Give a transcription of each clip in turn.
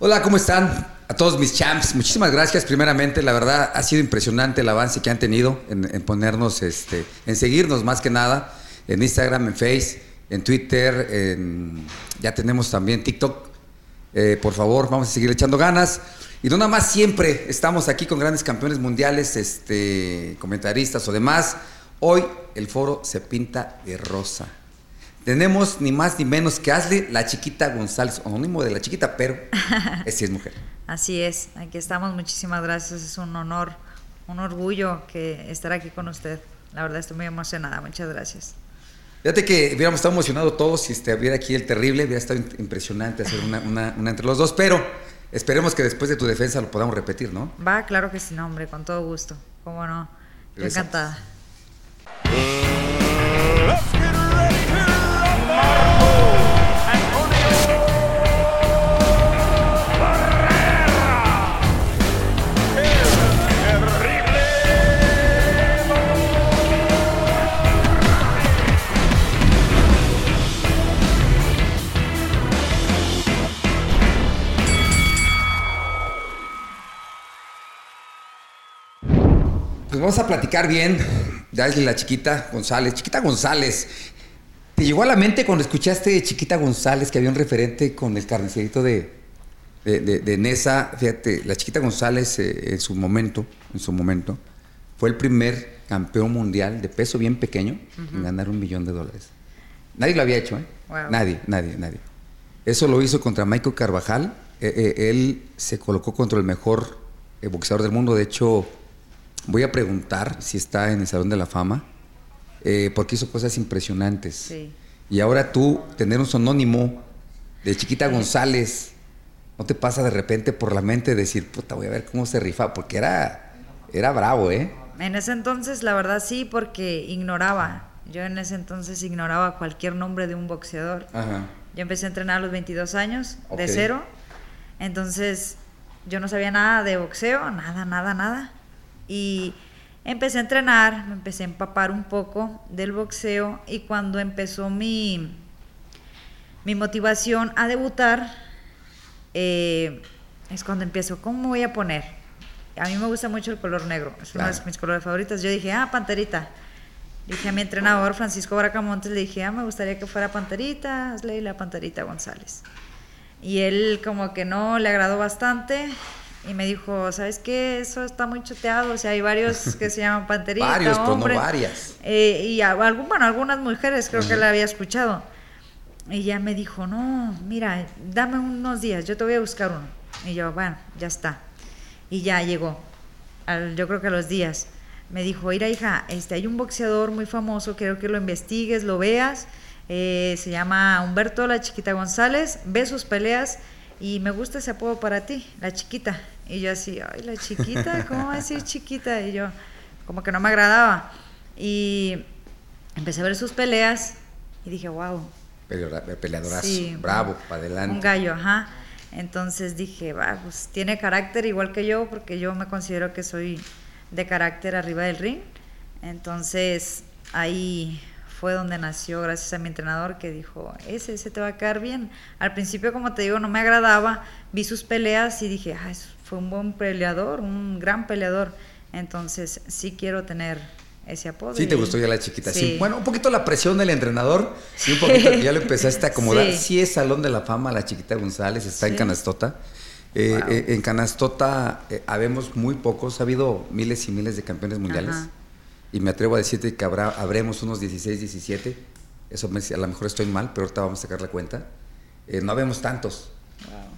Hola, ¿cómo están? A todos mis champs, muchísimas gracias. Primeramente, la verdad ha sido impresionante el avance que han tenido en, ponernos, este, en seguirnos más que nada, en Instagram, en Face, en Twitter, en, ya tenemos también TikTok. Eh, por favor, vamos a seguir echando ganas. Y no nada más siempre estamos aquí con grandes campeones mundiales, este, comentaristas o demás. Hoy el foro se pinta de rosa. Tenemos ni más ni menos que Ashley, la chiquita González, anónimo de la chiquita, pero sí es mujer. Así es, aquí estamos, muchísimas gracias, es un honor, un orgullo que estar aquí con usted. La verdad estoy muy emocionada, muchas gracias. Fíjate que hubiéramos estado emocionados todos si estuviera aquí el terrible, hubiera estado impresionante hacer una, una, entre los dos, pero esperemos que después de tu defensa lo podamos repetir, ¿no? Va, claro que sí, no, hombre, con todo gusto, cómo no, encantada. Pues vamos a platicar bien de la chiquita González. Chiquita González, ¿te llegó a la mente cuando escuchaste Chiquita González que había un referente con el carnicerito de, de, Nesa? Fíjate, la Chiquita González eh, en su momento, en su momento, fue el primer campeón mundial de peso bien pequeño en ganar un millón de dólares. Nadie lo había hecho, ¿eh? Nadie, nadie, nadie. Eso lo hizo contra Michael Carvajal. Eh, eh, él se colocó contra el mejor boxeador del mundo. De hecho, Voy a preguntar si está en el Salón de la Fama, eh, porque hizo cosas impresionantes. Sí. Y ahora tú, tener un sonónimo de Chiquita González, ¿no te pasa de repente por la mente decir, puta, voy a ver cómo se rifa? Porque era, era bravo, ¿eh? En ese entonces, la verdad sí, porque ignoraba. Yo en ese entonces ignoraba cualquier nombre de un boxeador. Ajá. Yo empecé a entrenar a los 22 años, de cero. Entonces, yo no sabía nada de boxeo, nada, nada, nada. Y empecé a entrenar, me empecé a empapar un poco del boxeo y cuando empezó mi, mi motivación a debutar, eh, es cuando empiezo, ¿cómo me voy a poner? A mí me gusta mucho el color negro, es uno de mis colores favoritos. Yo dije, ah, panterita. Dije a mi entrenador Francisco Bracamontes, le dije, ah, me gustaría que fuera panterita, hazle la panterita González. Y él como que no le agradó bastante y me dijo, ¿sabes qué? Eso está muy choteado, o sea, hay varios que se llaman panterita, Varios, pero no varias. Eh, y algún, bueno, algunas mujeres creo que la había escuchado. Y ya me dijo, no, mira, dame unos días, yo te voy a buscar uno. Y yo, bueno, ya está. Y ya llegó, yo creo que a los días. Me dijo, mira hija, este, hay un boxeador muy famoso, quiero que lo investigues, lo veas. Eh, se llama Humberto La Chiquita González, ve sus peleas y me gusta ese apodo para ti, la chiquita. Y yo así, ay, la chiquita, ¿cómo va a decir chiquita? Y yo, como que no me agradaba. Y empecé a ver sus peleas y dije, wow. Peleadorazo, bravo, para adelante. Un gallo, ajá. Entonces dije, va, pues tiene carácter igual que yo, porque yo me considero que soy de carácter arriba del ring. Entonces ahí fue donde nació gracias a mi entrenador que dijo, ese, ese te va a quedar bien. Al principio, como te digo, no me agradaba, vi sus peleas y dije, ah, fue un buen peleador, un gran peleador. Entonces, sí quiero tener ese apodo. Sí, te gustó ya la chiquita. Sí. Bueno, un poquito la presión del entrenador, y un poquito que ya lo empezaste a acomodar. Sí. es Salón de la Fama, la chiquita González, está en Canastota. Eh, eh, en Canastota eh, habemos muy pocos, ha habido miles y miles de campeones mundiales y me atrevo a decirte que habrá, habremos unos 16, 17. Eso me, a lo mejor estoy mal, pero ahorita vamos a sacar la cuenta. Eh, no habemos tantos.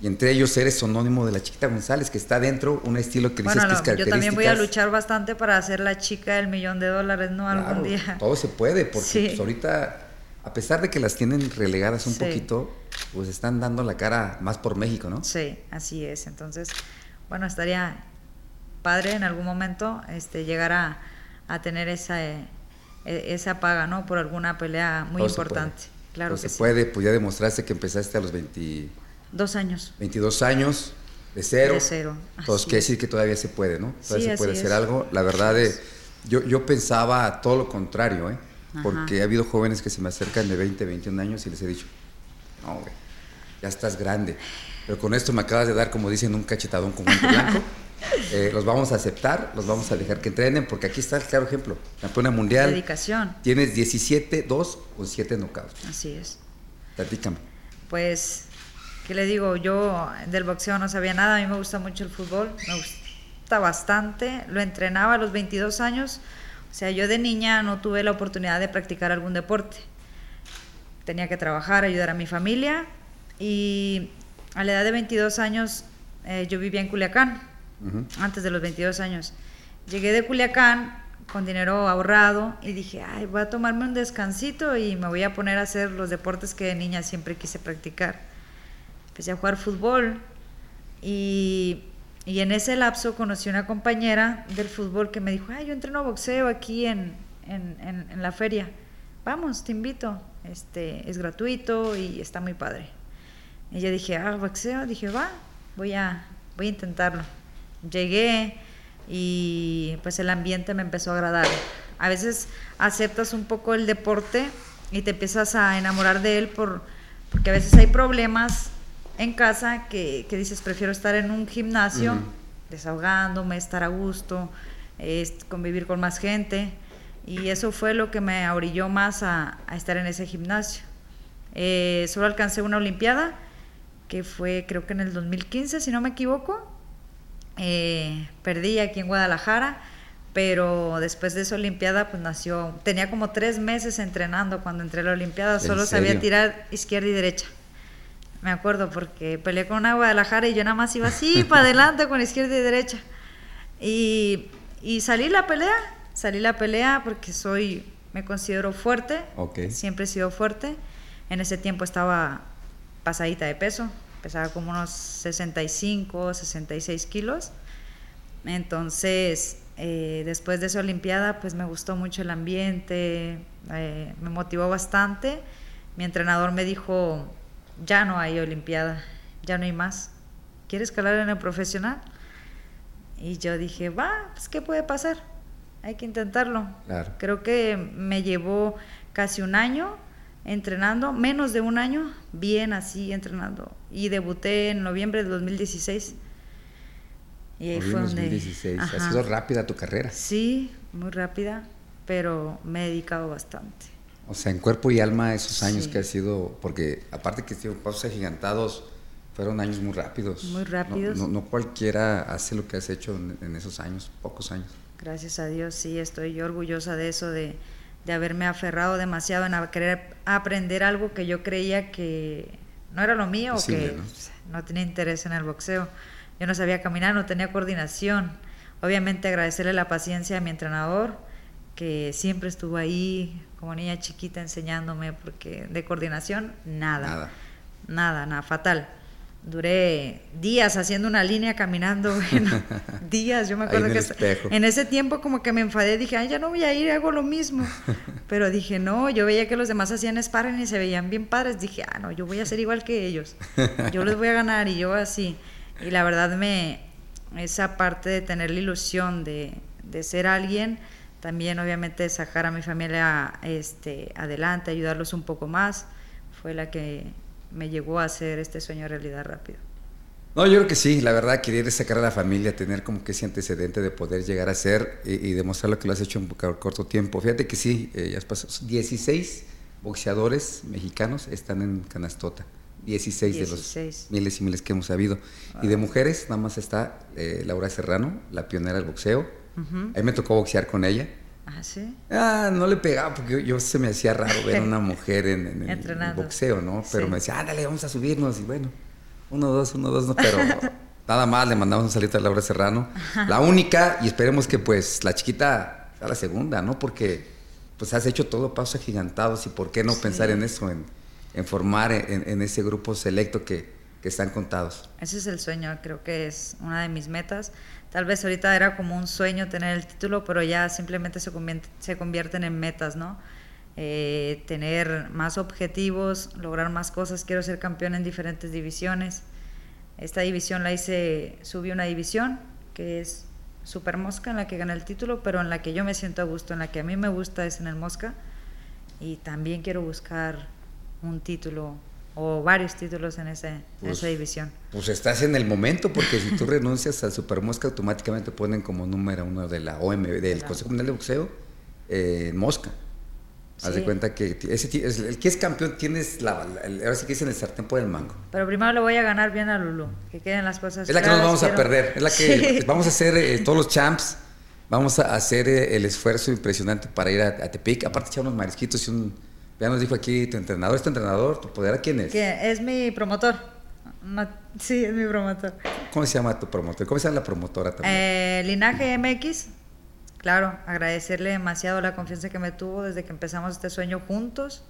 Y entre ellos eres sonónimo de la chiquita González, que está dentro, un estilo que dices que es Yo también voy a luchar bastante para ser la chica del millón de dólares, ¿no? Algún día. Todo se puede, porque pues, ahorita, a pesar de que las tienen relegadas un poquito, pues están dando la cara más por México, ¿no? Sí, así es. Entonces, bueno, estaría padre en algún momento este, llegar a a tener esa, eh, e, esa paga, ¿no? Por alguna pelea muy importante. Claro que se puede, pues ya demostraste que empezaste a los 22 años. 22 años, de cero. De cero. Entonces, quiere decir que todavía se puede, ¿no? Todavía se puede hacer algo. La verdad, de, yo, yo pensaba todo lo contrario, ¿eh? Porque ha habido jóvenes que se me acercan de 20, 21 años y les he dicho, no, güey, ya estás grande. pero con esto me acabas de dar, como dicen, un cachetadón con guante blanco. Eh, los vamos a aceptar, los vamos a dejar que entrenen, porque aquí está el claro ejemplo. Campeona mundial. Dedicación. Tienes 17, 2 con 7 knockouts. Así es. Platícame. Pues, ¿qué le digo? Yo del boxeo no sabía nada, a mí me gusta mucho el fútbol, me gusta bastante, lo entrenaba a los 22 años, o sea, yo de niña no tuve la oportunidad de practicar algún deporte. Tenía que trabajar, ayudar a mi familia y a la edad de 22 años eh, yo vivía en Culiacán, antes de los 22 años. Llegué de Culiacán con dinero ahorrado y dije, ay, voy a tomarme un descansito y me voy a poner a hacer los deportes que de niña siempre quise practicar. Empecé a jugar fútbol y, y en ese lapso conocí una compañera del fútbol que me dijo, ay, yo entreno boxeo aquí en, en, en, la feria. Vamos, te invito. Este, es gratuito y está muy padre. Y yo dije, ah, boxeo. Dije, va, voy a, voy a intentarlo. Llegué, y pues el ambiente me empezó a agradar. A veces aceptas un poco el deporte y te empiezas a enamorar de él por, porque a veces hay problemas en casa que, dices, prefiero estar en un gimnasio, desahogándome, estar a gusto, convivir con más gente. Y eso fue lo que me orilló más a, estar en ese gimnasio. Eh, solo alcancé una Olimpiada, que fue creo que en el 2015, si no me equivoco. Eh, perdí aquí en Guadalajara, pero después de esa Olimpiada, pues nació, tenía como tres meses entrenando cuando entré a la Olimpiada, solo sabía tirar izquierda y derecha. Me acuerdo porque peleé con una Guadalajara y yo nada más iba así para adelante con izquierda y derecha. Y, y salí la pelea, salí la pelea porque soy, me considero fuerte, siempre he sido fuerte. En ese tiempo estaba pasadita de peso, pesaba como unos 65, 66 kilos. Entonces, eh, después de esa Olimpiada, pues me gustó mucho el ambiente, eh, me motivó bastante. Mi entrenador me dijo, ya no hay Olimpiada, ya no hay más. ¿Quieres escalar en el profesional? Y yo dije, va, pues ¿qué puede pasar? Hay que intentarlo. Creo que me llevó casi un año entrenando, menos de un año, bien así entrenando. Y debuté en noviembre de 2016. Y ahí fue 2016. donde... Ha sido rápida tu carrera. Sí, muy rápida, pero me he dedicado bastante. O sea, en cuerpo y alma esos años que ha sido, porque aparte que sido pasos agigantados, fueron años muy rápidos. Muy rápidos. No, cualquiera hace lo que has hecho en, en, esos años, pocos años. Gracias a Dios, sí, estoy orgullosa de eso, de, de haberme aferrado demasiado en querer aprender algo que yo creía que no era lo mío o que ¿no? tenía interés en el boxeo. Yo no sabía caminar, no tenía coordinación. Obviamente agradecerle la paciencia a mi entrenador, que siempre estuvo ahí como niña chiquita enseñándome, porque de coordinación, nada. Nada, nada, nada fatal duré días haciendo una línea caminando, bueno, días, yo me acuerdo que en ese tiempo como que me enfadé, dije, ay, ya no voy a ir, hago lo mismo, pero dije, no, yo veía que los demás hacían sparring y se veían bien padres, dije, ah, no, yo voy a ser igual que ellos, yo les voy a ganar y yo así, y la verdad me, esa parte de tener la ilusión de, de ser alguien, también obviamente sacar a mi familia este, adelante, ayudarlos un poco más, fue la que me llegó a hacer este sueño realidad rápido. No, yo creo que sí, la verdad, querer sacar a la familia, tener como que ese antecedente de poder llegar a ser y, demostrar lo que lo has hecho en corto tiempo. Fíjate que sí, eh, ya pasó. 16 boxeadores mexicanos están en Canastota. 16, de los miles y miles que hemos sabido. Y de mujeres, nada más está eh, Laura Serrano, la pionera del boxeo. A mí me tocó boxear con ella. ¿Ah, sí? Ah, no le pegaba porque yo, se me hacía raro ver a una mujer en, el boxeo, ¿no? Pero me decía, ándale, vamos a subirnos. Y bueno, uno, dos, uno, dos, no, pero nada más le mandamos un salito a Laura Serrano. La única, y esperemos que pues la chiquita sea la segunda, ¿no? Porque pues has hecho todo pasos agigantados y por qué no pensar en eso, en, formar en, ese grupo selecto que, que están contados. Ese es el sueño, creo que es una de mis metas Tal vez ahorita era como un sueño tener el título, pero ya simplemente se, se convierten en metas, ¿no? Eh, tener más objetivos, lograr más cosas. Quiero ser campeón en diferentes divisiones. Esta división la hice, subí una división que es Super Mosca, en la que gané el título, pero en la que yo me siento a gusto, en la que a mí me gusta es en el Mosca. Y también quiero buscar un título o varios títulos en, ese, Pues, esa división. Pues estás en el momento, porque si tú renuncias al Supermosca, automáticamente ponen como número uno de la OMB, del Claro. Consejo Mundial de Boxeo, eh, Mosca. Haz de cuenta que ese, es- el que es campeón tienes la, el- ahora sí que dicen el sartén por el mango. Pero primero le voy a ganar bien a Lulu, que queden las cosas Es la que nos vamos a perder, es la que Sí. vamos a hacer eh, todos los champs, vamos a hacer eh, el esfuerzo impresionante para ir a, a Tepic, aparte echar unos marisquitos y un, ya nos dijo aquí tu entrenador, ¿es tu entrenador? ¿Tu poder quién es? Es mi promotor. Sí, es mi promotor. ¿Cómo se llama tu promotor? ¿Cómo se llama la promotora también? Eh, Linaje MX, claro, agradecerle demasiado la confianza que me tuvo desde que empezamos este sueño juntos,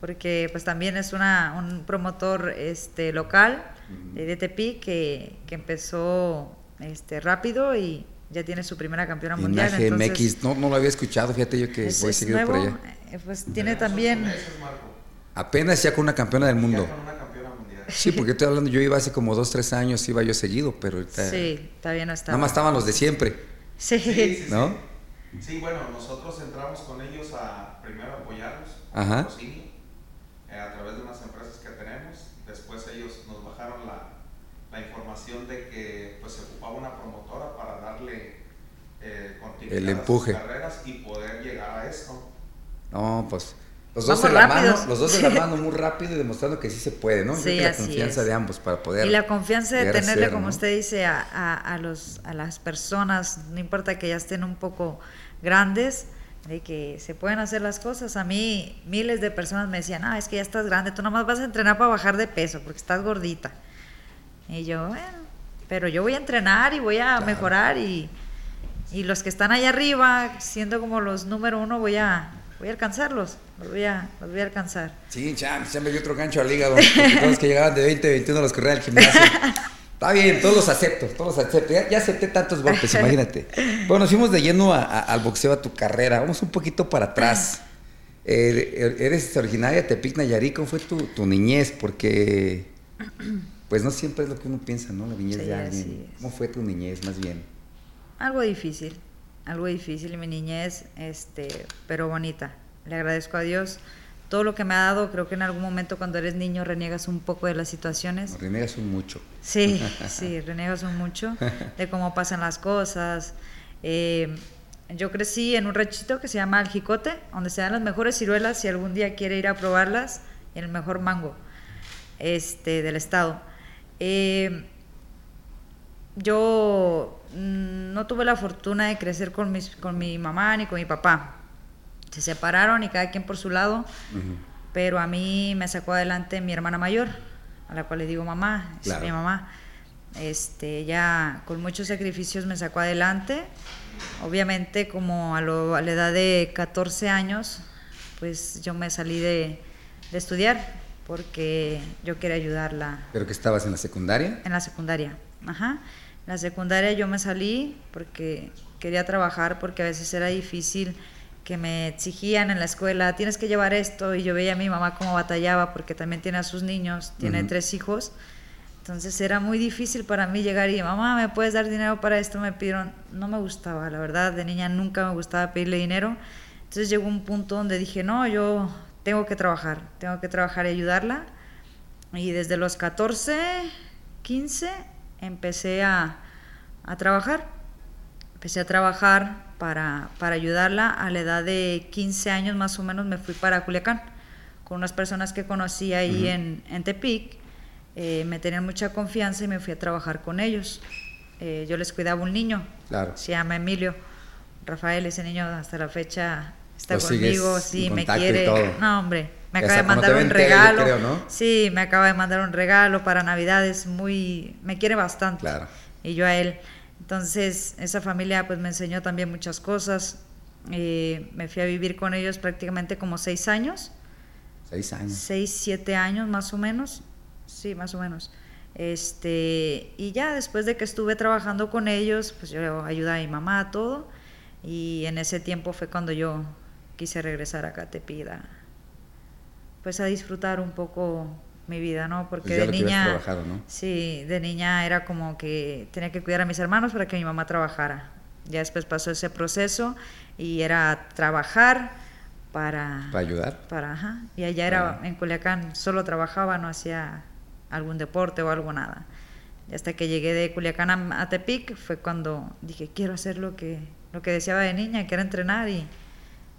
porque pues también es una, un promotor este, local eh, de Tepic que, que empezó este, rápido y ya tiene su primera campeona mundial. Linaje entonces, MX, no, no lo había escuchado, fíjate yo que es- voy es seguido por nuevo, allá. eh, pues tiene también... Apenas ya con una campeona del mundo. con una campeona mundial. Sí, porque estoy hablando, yo iba hace como dos, tres años, iba yo seguido, pero ahorita Sí, todavía no está. nada más estaban los de siempre, Sí. Sí, sí, sí. ¿no? Sí, bueno, nosotros entramos con ellos a primero apoyarlos, Ajá. eh, a través de unas empresas que tenemos. Después ellos nos bajaron la, la información de que pues se ocupaba una promotora para darle eh, continuidad El a sus empuje. carreras y poder llegar a esto. No, pues los dos de la mano, los dos de la mano muy rápido y demostrando que sí se puede, ¿no? Yo Sí, creo que la confianza es. de ambos para poder Y la confianza de a tenerle, ser, como ¿no? usted dice, a, a, a los, a las personas, no importa que ya estén un poco grandes, de que se pueden hacer las cosas. A mí miles de personas me decían, ah, es que ya estás grande, tú nomás vas a entrenar para bajar de peso porque estás gordita. Y yo, bueno, pero yo voy a entrenar y voy a Claro. mejorar y, y los que están allá arriba, siendo como los número uno, voy a, voy a alcanzarlos, los voy a, los voy a alcanzar. Sí, champs, ya me dio otro gancho al hígado. los que llegaban de 20, 21 los corría al gimnasio. Está bien, todos los acepto, todos los acepto. Ya, ya acepté tantos golpes, imagínate. Bueno, nos fuimos de lleno a- a- al boxeo, a tu carrera. Vamos un poquito para atrás. Eh, eres originaria de Tepic, Nayarit. ¿Cómo fue tu, tu niñez? Porque, pues no siempre es lo que uno piensa, ¿no? La niñez Sí, de alguien. ¿Cómo fue tu niñez, más bien? Algo difícil, algo difícil en mi niñez, este, pero bonita. Le agradezco a Dios todo lo que me ha dado. Creo que en algún momento cuando eres niño reniegas un poco de las situaciones. Nos renegas un mucho. Sí, sí, reniegas un mucho de cómo pasan las cosas. Eh, yo crecí en un ranchito que se llama El Jicote, donde se dan las mejores ciruelas si algún día quiere ir a probarlas, y el mejor mango este, del estado. Eh, yo mm, no tuve la fortuna de crecer con, mis, con mi mamá ni con mi papá. Se separaron y cada quien por su lado, pero a mí me sacó adelante mi hermana mayor, a la cual le digo mamá, es Claro. mi mamá. Este, ya con muchos sacrificios me sacó adelante. Obviamente, como a, lo- a la edad de 14 años, pues yo me salí de, de estudiar porque yo quería ayudarla ¿Pero que estabas en la secundaria? en la secundaria. Ajá. En la secundaria yo me salí porque quería trabajar, porque a veces era difícil que me exigían en la escuela, tienes que llevar esto, y yo veía a mi mamá cómo batallaba, porque también tiene a sus niños, tiene Ujú. tres hijos. Entonces era muy difícil para mí llegar y, mamá, ¿me puedes dar dinero para esto? Me pidieron, no me gustaba, la verdad, de niña nunca me gustaba pedirle dinero. Entonces llegó un punto donde dije, no, yo tengo que trabajar, tengo que trabajar y ayudarla. Y desde los 14, 15, empecé a, a trabajar. Empecé a trabajar para, para ayudarla. A la edad de 15 años más o menos me fui para Culiacán con unas personas que conocí ahí en, en Tepic. Eh, me tenían mucha confianza y me fui a trabajar con ellos. Eh, yo les cuidaba un niño, Claro. se llama Emilio. Rafael, ese niño hasta la fecha está Lo conmigo, sí, me quiere. No, hombre, me acaba de mandar un regalo. creo, ¿no? Sí, me acaba de mandar un regalo para Navidades, muy, me quiere bastante. Claro. Y yo a él. Entonces, esa familia pues me enseñó también muchas cosas. Eh, me fui a vivir con ellos prácticamente como seis años, Seis años. seis, siete años más o menos. Sí, más o menos. Este, y ya después de que estuve trabajando con ellos, pues yo ayudaba a mi mamá, todo. Y en ese tiempo fue cuando yo quise regresar acá a Tepida, pues a disfrutar un poco mi vida, ¿no? Porque Pues ya de lo niña, trabajado, ¿no? sí, de niña era como que tenía que cuidar a mis hermanos para que mi mamá trabajara. Ya después pasó ese proceso y era trabajar para... Para ayudar. Para, ajá. Y allá era, en Culiacán, solo trabajaba, no hacía algún deporte o algo, nada. Y hasta que llegué de Culiacán a, Tepic fue cuando dije, quiero hacer lo que, lo que deseaba de niña, que era entrenar y,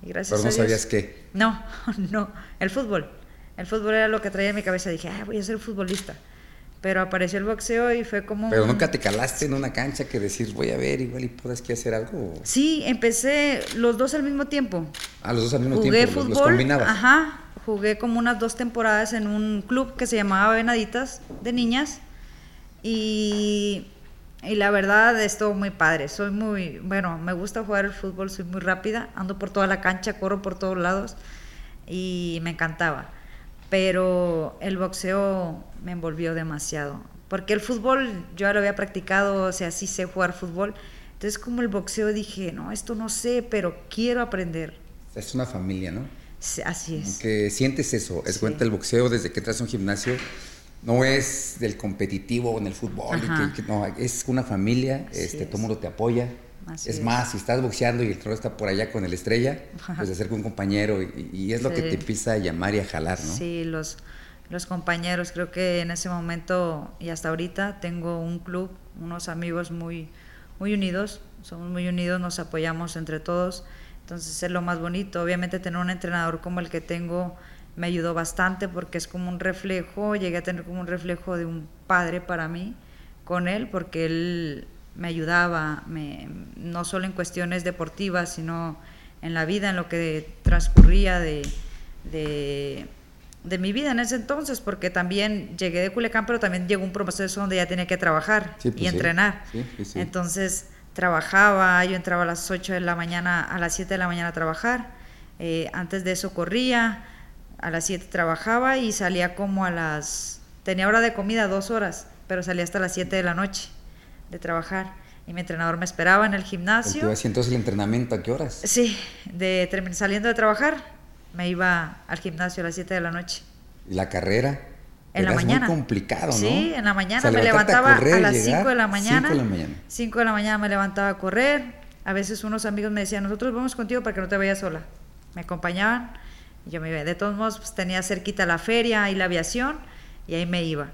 gracias Pero no sabías qué. No, no, el fútbol. El fútbol era lo que traía en mi cabeza. Dije, voy a ser futbolista. Pero apareció el boxeo y fue como... Pero nunca te calaste en una cancha que decir, voy a ver, igual y puedes que hacer algo. Sí, empecé los dos al mismo tiempo. Ah, los dos al mismo jugué tiempo, fútbol, combinabas. Ajá, jugué como unas dos temporadas en un club que se llamaba Venaditas de niñas. Y, y la verdad estuvo muy padre. Soy muy, bueno, me gusta jugar el fútbol, soy muy rápida, ando por toda la cancha, corro por todos lados y me encantaba pero el boxeo me envolvió demasiado. Porque el fútbol yo ya lo había practicado, o sea, sí sé jugar fútbol. Entonces, como el boxeo dije, no, esto no sé, pero quiero aprender. Es una familia, ¿no? así es. Que sientes eso, es cuenta el boxeo desde que entras a un gimnasio, no es del competitivo en el fútbol, no, es una familia, este, todo mundo te apoya, es, más, si estás boxeando y el trono está por allá con el estrella, pues se acerca un compañero y, es lo que te empieza a llamar y a jalar, ¿no? Sí, los, los compañeros, creo que en ese momento y hasta ahorita tengo un club, unos amigos muy, muy unidos, somos muy unidos, nos apoyamos entre todos, entonces es lo más bonito. Obviamente tener un entrenador como el que tengo me ayudó bastante porque es como un reflejo, llegué a tener como un reflejo de un padre para mí con él, porque él me ayudaba, me, no solo en cuestiones deportivas, sino en la vida, en lo que transcurría de, de, mi vida en ese entonces, porque también llegué de Culiacán, pero también llegó un proceso donde ya tenía que trabajar y pues entrenar. entonces trabajaba, yo entraba a las 8 de la mañana, a las 7 de la mañana a trabajar, eh, antes de eso corría, a las 7 trabajaba y salía como a las, tenía hora de comida dos horas, pero salía hasta las 7 de la noche de trabajar. Y mi entrenador me esperaba en el gimnasio. ¿Y entonces el entrenamiento a qué horas? Sí, de saliendo de trabajar, me iba al gimnasio a las 7 de la noche. ¿Y la carrera? En la mañana. muy complicado, ¿no? Sí, en la mañana me levantaba a, las 5 de la mañana. 5 de la mañana. 5 de la mañana me levantaba a correr. A veces unos amigos me decían, nosotros vamos contigo para que no te vayas sola. Me acompañaban yo me iba. De todos modos, pues, tenía cerquita la feria y la aviación y ahí me iba.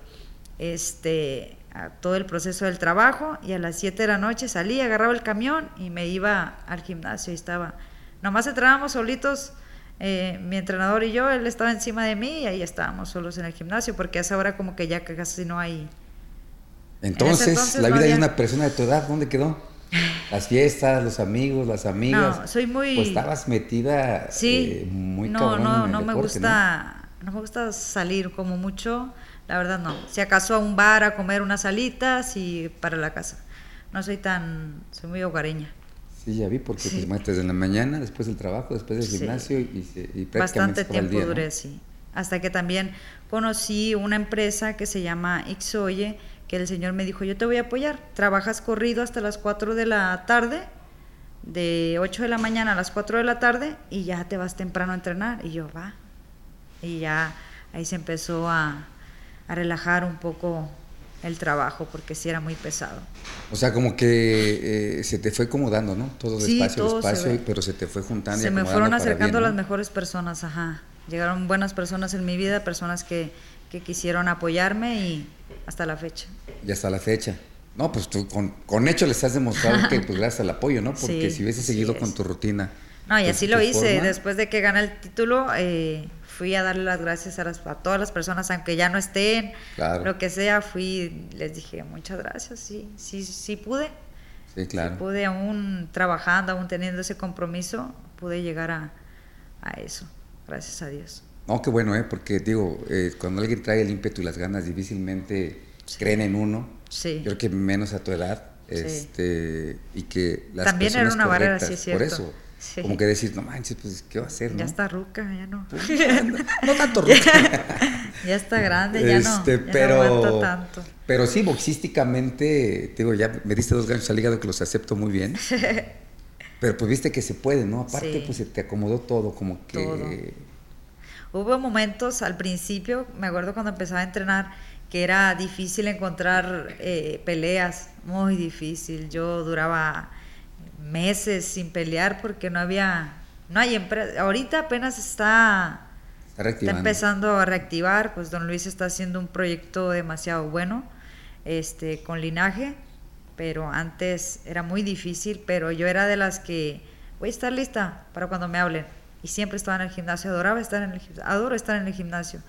Este, todo el proceso del trabajo y a las 7 de la noche salía, agarraba el camión y me iba al gimnasio y estaba, nomás entrábamos solitos, eh, mi entrenador y yo, él estaba encima de mí y ahí estábamos solos en el gimnasio porque a esa hora como que ya casi no hay... Entonces, la vida de una persona de tu edad, ¿dónde quedó? Las fiestas, los amigos, las amigas. No, soy muy... Pues estabas metida sí, eh, muy no, no, no me gusta, ¿no? me gusta salir como mucho la verdad no. Si acaso a un bar a comer unas alitas y para la casa. No soy tan, soy muy hogareña. Sí, ya vi, porque te metes en la mañana, después del trabajo, después del gimnasio y, y, Bastante tiempo duré, sí. Hasta que también conocí una empresa que se llama Ixoye, que el señor me dijo, yo te voy a apoyar, trabajas corrido hasta las 4 de la tarde, de 8 de la mañana a las 4 de la tarde, y ya te vas temprano a entrenar. Y yo, va. Y ya ahí se empezó a, a relajar un poco el trabajo porque sí era muy pesado. O sea, como que eh, se te fue acomodando, ¿no? Todo despacio, despacio, pero se te fue juntando. Se me fueron acercando las mejores personas, ajá. Llegaron buenas personas en mi vida, personas que, que quisieron apoyarme y hasta la fecha. Y hasta la fecha. No, pues tú con, con hecho les has demostrado que pues gracias al apoyo, ¿no? Porque si hubiese seguido con tu rutina. No, y así lo hice. Después de que gané el título, eh, fui a darle las gracias a, las, a todas las personas, aunque ya no estén, lo que sea, fui, les dije muchas gracias, sí, sí, sí pude. Sí, claro. pude aún trabajando, aún teniendo ese compromiso, pude llegar a, eso, gracias a Dios. No, qué bueno, ¿eh? porque digo, eh, cuando alguien trae el ímpetu y las ganas, difícilmente creen en uno. Sí. Yo creo que menos a tu edad. Este, y que las También era una barrera, sí, cierto. Por eso, como que decir, no manches, pues, ¿qué va a hacer? Ya está ruca, ya no. Pues, no, tanto ruca. ya está grande, ya no. Este, pero, tanto. Pero sí, boxísticamente, digo, ya me diste dos ganchos al hígado que los acepto muy bien. pero pues viste que se puede, ¿no? Aparte, pues se te acomodó todo, como que. Hubo momentos al principio, me acuerdo cuando empezaba a entrenar, que era difícil encontrar eh, peleas, muy difícil. Yo duraba meses sin pelear porque no había no hay empresa. Ahorita apenas está, está, empezando a reactivar. Pues don Luis está haciendo un proyecto demasiado bueno este, con linaje, pero antes era muy difícil. Pero yo era de las que voy a estar lista para cuando me hablen. Y siempre estaba en el gimnasio, adoraba estar en el adoro estar en el gimnasio.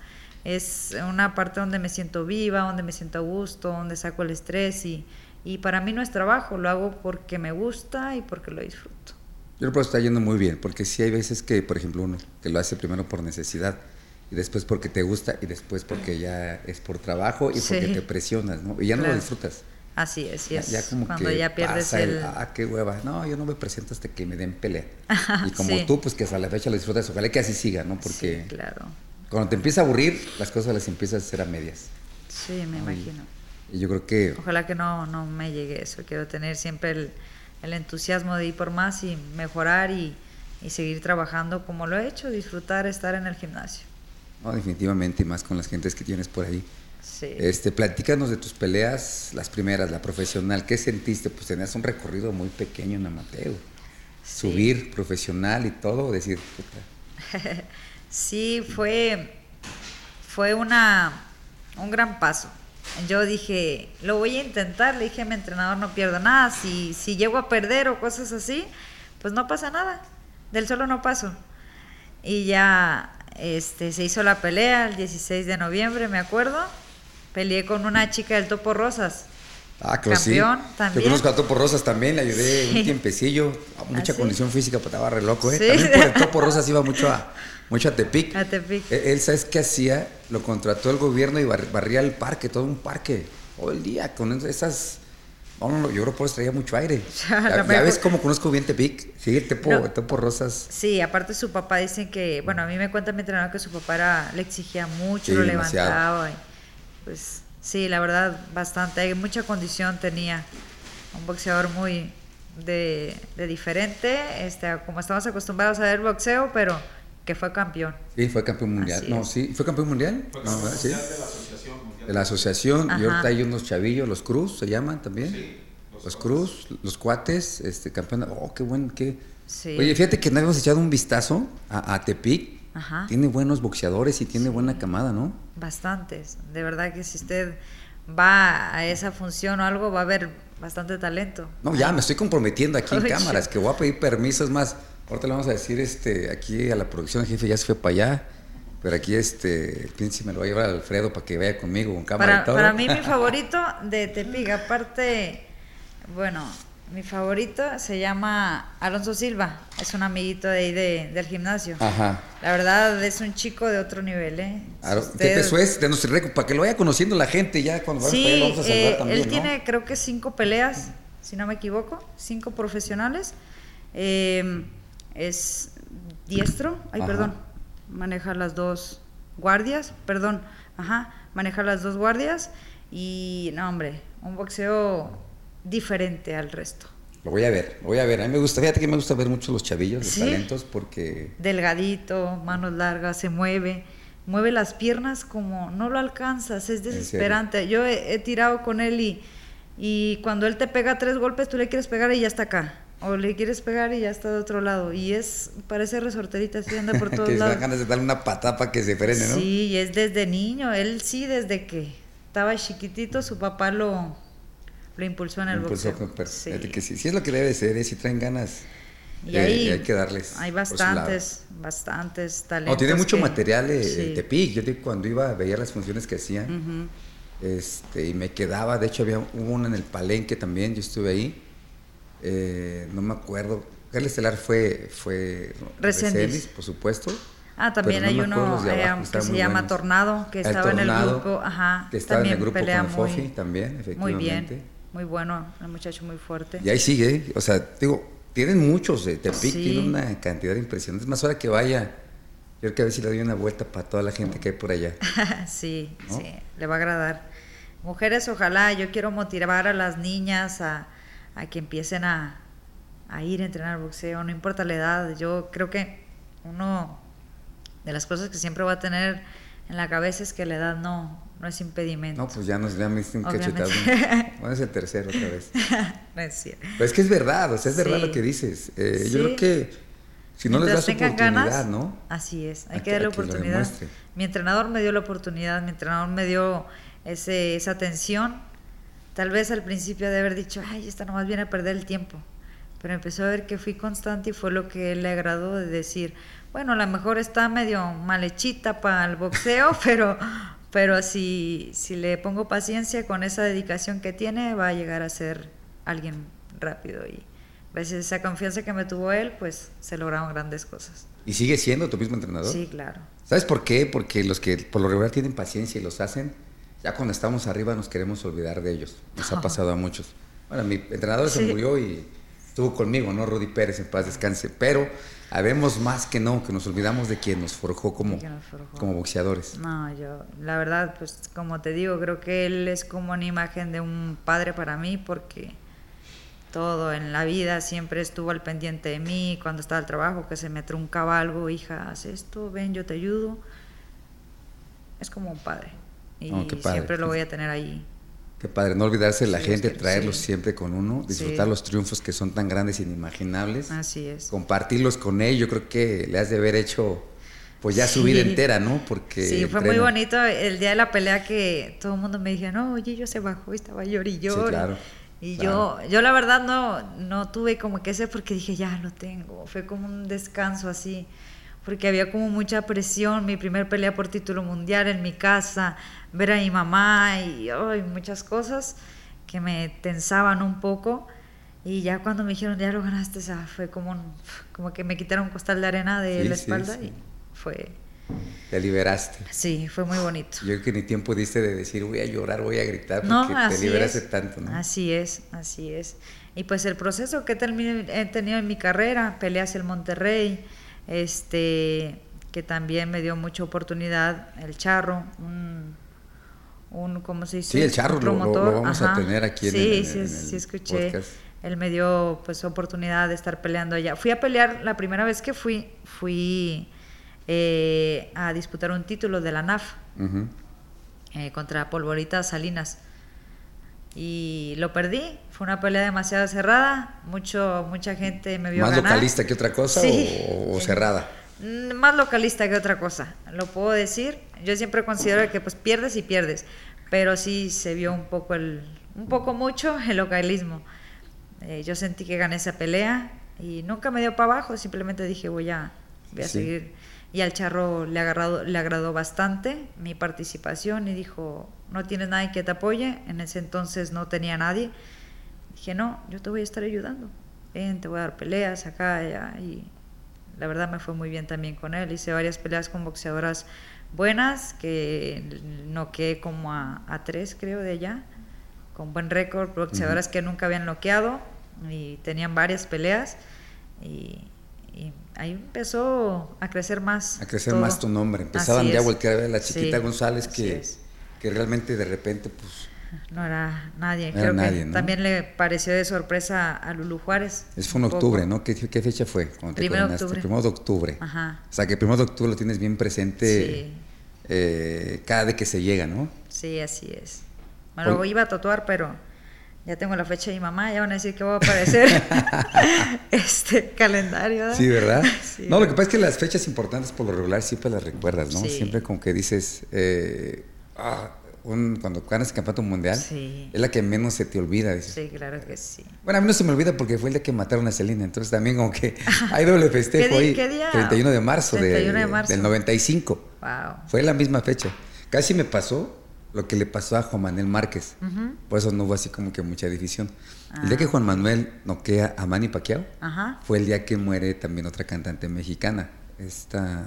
Es una parte donde me siento viva, donde me siento a gusto, donde saco el estrés y, y para mí no es trabajo, lo hago porque me gusta y porque lo disfruto. Yo creo que está yendo muy bien, porque sí hay veces que, por ejemplo, uno que lo hace primero por necesidad y después porque te gusta y después porque ya es por trabajo y porque te presionas, ¿no? Y ya no lo disfrutas. Así es, sí es. Ya, como Cuando ya pierdes el... Ah, qué hueva. No, yo no me presento hasta que me den pelea. y como tú, pues que hasta la fecha lo disfrutas, ojalá que así siga, ¿no? Porque claro. cuando te empieza a aburrir, las cosas las empiezas a hacer a medias. Sí, me imagino. Y yo creo que... Ojalá que no, no me llegue eso. Quiero tener siempre el el entusiasmo de ir por más y mejorar y, seguir trabajando como lo he hecho, disfrutar estar en el gimnasio. No, definitivamente, más con las gentes que tienes por ahí. Sí. Este, platícanos de tus peleas, las primeras, la profesional. ¿Qué sentiste? Pues tenías un recorrido muy pequeño en amateur. Subir profesional y todo, decir. sí, fue, fue una, un gran paso yo dije, lo voy a intentar, le dije a mi entrenador, no pierdo nada, si, si llego a perder o cosas así, pues no pasa nada, del solo no paso. Y ya este, se hizo la pelea el 16 de noviembre, me acuerdo, peleé con una chica del Topo Rosas. Ah, claro, campeón, sí. también. Yo conozco a Topo Rosas también, le ayudé un tiempecillo, mucha ¿Ah, condición física, pero estaba re loco, ¿eh? También por el Topo Rosas iba mucho a, mucho a Tepic. A Tepic. E-, él, ¿sabes qué hacía? Lo contrató el gobierno y barría el parque, todo un parque, todo el día, con esas... Bueno, yo creo que por eso traía mucho aire. Ya, ves cómo conozco bien Tepic. Sí, Tepo, Tepo Rosas. Sí, aparte su papá dice que, bueno, a mí me cuenta mi entrenador que su papá era, le exigía mucho, lo levantaba. Pues sí, la verdad, bastante. Mucha condición tenía. Un boxeador muy de, de diferente, este, como estamos acostumbrados a ver boxeo, pero que fue campeón. Sí, fue campeón mundial. no, sí, ¿fue campeón mundial? Fue campeón mundial de la asociación mundial. De la asociación, y ahorita hay unos chavillos, los Cruz se llaman también. Sí. Los, Cruz, los cuates, este campeón. Oh, qué buen, qué. Sí. Oye, fíjate que no hemos echado un vistazo a, Tepic. Ajá. Tiene buenos boxeadores y tiene buena camada, ¿no? Bastantes. De verdad que si usted va a esa función o algo, va a haber bastante talento. No, ya me estoy comprometiendo aquí en cámaras, que voy a pedir permisos más Ahorita le vamos a decir este, aquí a la producción, el jefe ya se fue para allá, pero aquí este, el príncipe me lo va a llevar a Alfredo para que vaya conmigo con cámara para, y todo. Para mí mi favorito de Tepic, aparte, bueno, mi favorito se llama Alonso Silva, es un amiguito de ahí de, del gimnasio. Ajá. La verdad es un chico de otro nivel, ¿eh? Claro. ¿Qué peso es? De nuestro récord, para que lo vaya conociendo la gente ya cuando sí, vamos a vamos a saludar eh, también, Él tiene creo que cinco peleas, si no me equivoco, cinco profesionales. Eh, es diestro, ay, perdón, maneja las dos guardias, perdón, ajá, maneja las dos guardias y, no, hombre, un boxeo diferente al resto. Lo voy a ver, lo voy a ver. A mí me gusta, fíjate que me gusta ver mucho los chavillos, los talentos, porque... Delgadito, manos largas, se mueve, mueve las piernas como no lo alcanzas, es desesperante. Yo he, tirado con él y, y cuando él te pega tres golpes, tú le quieres pegar y ya está acá o le quieres pegar y ya está de otro lado. Y es, parece resorterita, así anda por todos lados. que ganas de darle una patada para que se frene, ¿no? Sí, y es desde niño. Él sí, desde que estaba chiquitito, su papá lo, lo impulsó en el boxeo. Sí. Que sí, sí es lo que debe ser, ¿eh? si traen ganas. Y eh, ahí hay que darles. Hay bastantes, bastantes talentos. No, tiene mucho material de, sí. Tepic. Yo cuando iba, veía las funciones que hacían. este, y me quedaba, de hecho había uno en el palenque también, yo estuve ahí eh, no me acuerdo. Carlos Estelar fue, fue Resendiz, por supuesto. Ah, también hay uno eh, que se llama Tornado, que estaba en el grupo, ajá, que estaba en el grupo con Fofi también, efectivamente. Muy bien, muy bueno, el muchacho muy fuerte. Y ahí sigue, o sea, digo, tienen muchos, de Tepic tiene una cantidad de impresiones. Es más hora que vaya, yo creo que a ver si le doy una vuelta para toda la gente que hay por allá. sí, sí, le va a agradar. Mujeres, ojalá, yo quiero motivar a las niñas a a que empiecen a, ir a entrenar boxeo, no importa la edad. Yo creo que uno de las cosas que siempre va a tener en la cabeza es que la edad no, no es impedimento. No, pues ya nos ya me un cachetado. bueno, es el tercero otra vez. no es cierto. Pero es que es verdad, o sea, es verdad lo que dices. Eh, yo creo que Si no les das oportunidad, ¿no? Así es, hay que darle oportunidad. Mi entrenador me dio la oportunidad, mi entrenador me dio ese, esa atención. Tal vez al principio de haber dicho, ay, esta nomás viene a perder el tiempo. Pero empezó a ver que fui constante y fue lo que le agradó de decir, bueno, a lo mejor está medio malhechita para el boxeo, pero, pero si, si le pongo paciencia con esa dedicación que tiene, va a llegar a ser alguien rápido. Y gracias a esa confianza que me tuvo él, pues se lograron grandes cosas. ¿Y sigue siendo tu mismo entrenador? Sí, claro. ¿Sabes por qué? Porque los que por lo regular tienen paciencia y los hacen, ya cuando estamos arriba nos queremos olvidar de ellos. Nos ha pasado a muchos. Bueno, mi entrenador se murió y estuvo conmigo, ¿no? Rudy Pérez, en paz descanse. Pero habemos más que no, que nos olvidamos de quien nos forjó como, como boxeadores. No, yo, la verdad, pues como te digo, creo que él es como una imagen de un padre para mí porque todo en la vida siempre estuvo al pendiente de mí, cuando estaba al trabajo, que se me truncaba algo, hija, haz esto, ven, yo te ayudo. Es como un padre. Y oh, siempre lo voy a tener ahí. Qué padre, no olvidarse de la gente, traerlos siempre con uno, disfrutar los triunfos que son tan grandes e inimaginables. Así es. Compartirlos con él, yo creo que le has de haber hecho pues ya su vida entera, ¿no? Porque sí, fue muy bonito el día de la pelea que todo el mundo me dijo, no, oye, yo se bajó y estaba llorando. Sí, claro. Y yo, yo la verdad no, no tuve como que ese porque dije, ya lo tengo. Fue como un descanso así porque había como mucha presión, mi primer pelea por título mundial en mi casa, ver a mi mamá y muchas cosas que me tensaban un poco. Y ya cuando me dijeron, ya lo ganaste, fue como, como que me quitaron un costal de arena de la espalda y fue... Te liberaste. Sí, fue muy bonito. Yo creo que ni tiempo diste de decir voy a llorar, voy a gritar, porque te liberaste tanto, ¿no? Así es, así es. Y pues el proceso que he tenido en mi carrera, peleas en Monterrey, este que también me dio mucha oportunidad, el Charro, un, un ¿cómo se dice? Sí, el Charro lo, vamos a tener aquí en el, sí, sí, escuché. Él me dio pues oportunidad de estar peleando allá. Fui a pelear, la primera vez que fui, fui eh, a disputar un título de la NAF eh, contra Polvorita Salinas y lo perdí. Fue una pelea demasiado cerrada. Mucho, mucha gente me vio ¿Más localista que otra cosa o, cerrada? Mm, más localista que otra cosa, lo puedo decir. Yo siempre considero que pues pierdes y pierdes, pero sí se vio un poco el, un poco mucho el localismo. Eh, yo sentí que gané esa pelea y nunca me dio para abajo, simplemente dije voy a, voy a seguir. Y al charro le, agarrado, le agradó bastante mi participación y dijo, no tienes nadie que te apoye. En ese entonces no tenía nadie. Dije, no, yo te voy a estar ayudando. Ven, te voy a dar peleas acá, allá. Y la verdad me fue muy bien también con él. Hice varias peleas con boxeadoras buenas, que noqué como a, a tres, creo, de allá, con buen récord, boxeadoras que nunca habían noqueado y tenían varias peleas. Y, ahí empezó a crecer más. A crecer más tu nombre. Empezaban ya a voltear a ver a la chiquita González que que realmente de repente pues... No era nadie, creo que también le pareció de sorpresa a Lulu Juárez. Es fue en octubre, ¿no? ¿Qué, fecha fue? primero de octubre. Primero de octubre. Ajá. O sea, que el primero de octubre lo tienes bien presente eh, cada vez que se llega, ¿no? Sí, así es. Bueno, lo iba a tatuar, pero ya tengo la fecha de mi mamá, ya van a decir que voy a aparecer este calendario. Sí, ¿verdad? No, lo que pasa es que las fechas importantes por lo regular siempre las recuerdas, ¿no? Siempre como que dices, eh, ah, cuando ganas el campeonato mundial, es la que menos se te olvida. Sí, claro que sí. Bueno, a mí no se me olvida porque fue el día que mataron a Celina, entonces también como que hay doble festejo ahí. ¿Qué día? 31 de marzo, de, marzo. del 95. Wow. Fue la misma fecha. Casi me pasó lo que le pasó a Juan Manuel Márquez. Por eso no hubo así como que mucha división. El día que ah. Juan Manuel noquea a Manny Pacquiao, fue el día que muere también otra cantante mexicana, esta...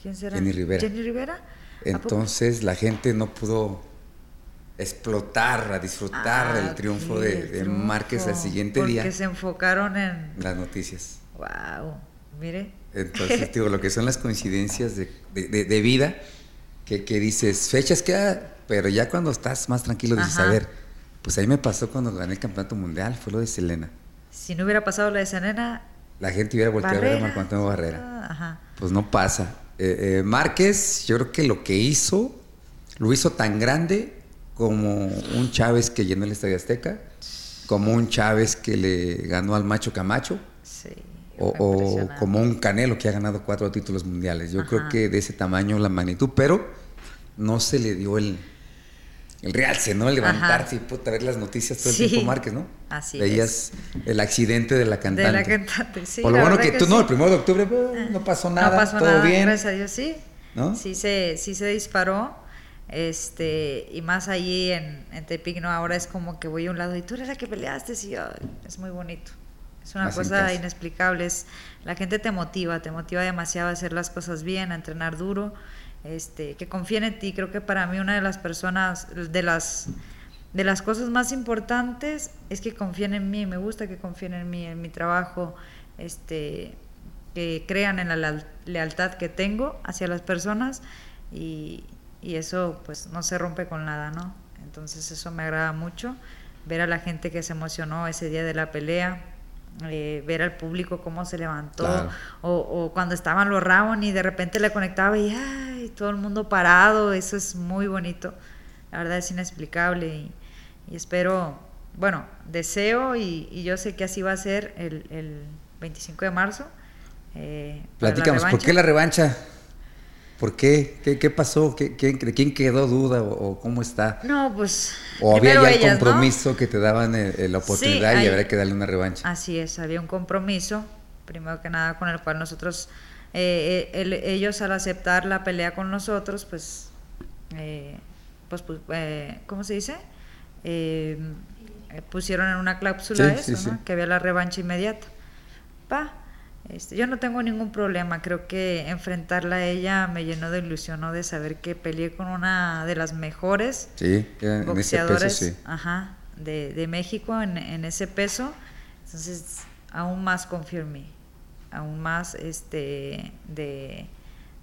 ¿Quién será? Jenny Rivera. Jenny Rivera. Entonces la gente no pudo explotar, a disfrutar ah, el triunfo de, Márquez al siguiente día. Porque se enfocaron en las noticias. Wow, mire. Entonces, digo, lo que son las coincidencias de, de, vida, que, que, dices, fechas queda, pero ya cuando estás más tranquilo dices, a ver, pues ahí me pasó cuando gané el campeonato mundial, fue lo de Selena. Si no hubiera pasado lo de Selena... La gente hubiera volteado a ver a Marco Antonio Barrera. Ajá. Pues no pasa. Eh, eh, Márquez, yo creo que lo que hizo, lo hizo tan grande como un Chávez que llenó el Estadio Azteca, como un Chávez que le ganó al Macho Camacho. o, como un Canelo que ha ganado cuatro títulos mundiales. Yo creo que de ese tamaño la magnitud, pero no se le dio el, el realce, ¿no? El levantarse y puta, ver las noticias todo el tiempo, Márquez, ¿no? Así Veías el accidente de la cantante. De la cantante, sí. Por lo bueno que, tú, no, el primero de octubre pues, no pasó nada, no pasó todo nada, bien. Gracias a Dios, sí. ¿No? Sí se, sí se disparó. Este, y más allí en, en Tepic, ¿no? Ahora es como que voy a un lado y tú eres la que peleaste, sí, es muy bonito. Es una cosa inexplicable. Es, la gente te motiva, te motiva demasiado a hacer las cosas bien, a entrenar duro, este, que confíen en ti. Creo que para mí una de las personas, de las, de las cosas más importantes es que confíen en mí. Me gusta que confíen en mí, en mi trabajo, este, que crean en la lealtad que tengo hacia las personas y, y eso pues no se rompe con nada, ¿no? Entonces eso me agrada mucho, ver a la gente que se emocionó ese día de la pelea, eh, ver al público cómo se levantó, o, cuando estaban los Ramon y de repente le conectaba y ay, todo el mundo parado, eso es muy bonito, la verdad es inexplicable y, espero, bueno, deseo y, yo sé que así va a ser el, 25 de marzo. Eh, Platícanos, ¿por qué la revancha? ¿Por qué? ¿Qué, pasó? ¿Qué, ¿De quién quedó duda o, cómo está? No, pues. ¿O había ya el compromiso que te daban eh, eh, la oportunidad y habría que darle una revancha? Así es, había un compromiso, primero que nada, con el cual nosotros, eh, ellos al aceptar la pelea con nosotros, pues. pues, pues ¿Cómo se dice? pusieron en una cláusula eso, ¿no? Que había la revancha inmediata. Pa este, yo no tengo ningún problema, creo que enfrentarla a ella me llenó de ilusión, ¿no? De saber que peleé con una de las mejores sí, boxeadoras ajá, de, de, México en, en, ese peso. Entonces, aún más confío en mí, aún más este, de,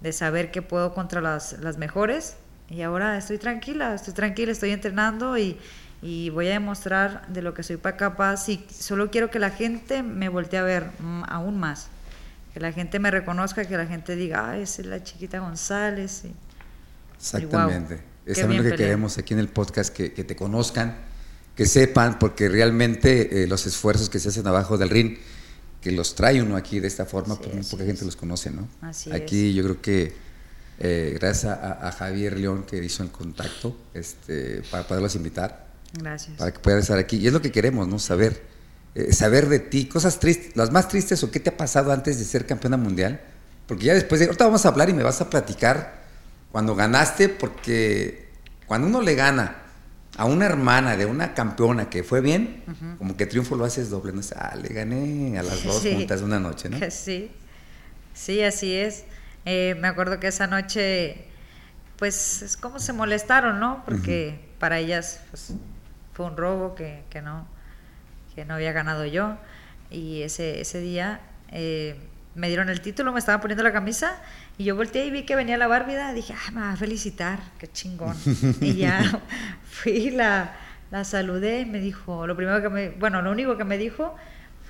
de saber que puedo contra las, las mejores. Y ahora estoy tranquila, estoy tranquila, estoy entrenando y, y voy a demostrar de lo que soy capaz y solo quiero que la gente me voltee a ver aún más que la gente me reconozca, que la gente diga, ah, esa es la chiquita González. Exactamente. es lo que queremos aquí en el podcast, que, te conozcan, que sepan, porque realmente eh, los esfuerzos que se hacen abajo del ring, que los trae uno aquí de esta forma, pues muy poca gente los conoce, ¿no? Así aquí yo creo que eh, gracias a, Javier León que hizo el contacto este, para poderlos invitar. Gracias. Para que puedan estar aquí. Y es lo que queremos, ¿no? Saber eh, saber de ti, cosas tristes, las más tristes o qué te ha pasado antes de ser campeona mundial. Porque ya después de, ahorita vamos a hablar y me vas a platicar cuando ganaste, porque cuando uno le gana a una hermana de una campeona que fue bien, como que triunfo lo haces doble, ¿no? Ah, le gané a las dos juntas una noche, ¿no? Sí, sí, así es. Eh, me acuerdo que esa noche, pues es como se molestaron, ¿no? Porque para ellas pues, fue un robo que, que no, que no había ganado yo. Y ese, ese día eh, me dieron el título, me estaban poniendo la camisa y yo volteé y vi que venía la bárbida. Dije, ah, me va a felicitar, qué chingón. y ya fui, la, la saludé y me dijo, lo primero que me, bueno, lo único que me dijo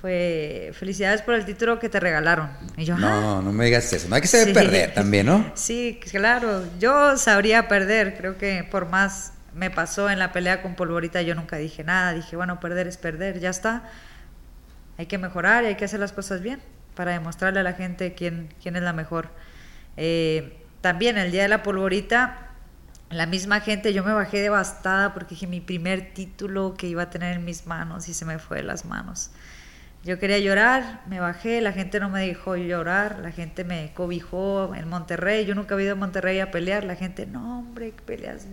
fue felicidades por el título que te regalaron. Y yo, no, ah". no me digas eso, no hay que saber perder también, ¿no? Sí, claro, yo sabría perder, creo que por más me pasó en la pelea con Polvorita, yo nunca dije nada, dije, bueno, perder es perder, ya está. Hay que mejorar y hay que hacer las cosas bien para demostrarle a la gente quién, quién es la mejor. Eh, también el día de la Polvorita, la misma gente, yo me bajé devastada porque dije mi primer título que iba a tener en mis manos y se me fue de las manos. Yo quería llorar, me bajé, la gente no me dejó llorar, la gente me cobijó en Monterrey, yo nunca había ido a Monterrey a pelear, la gente, no hombre, peleas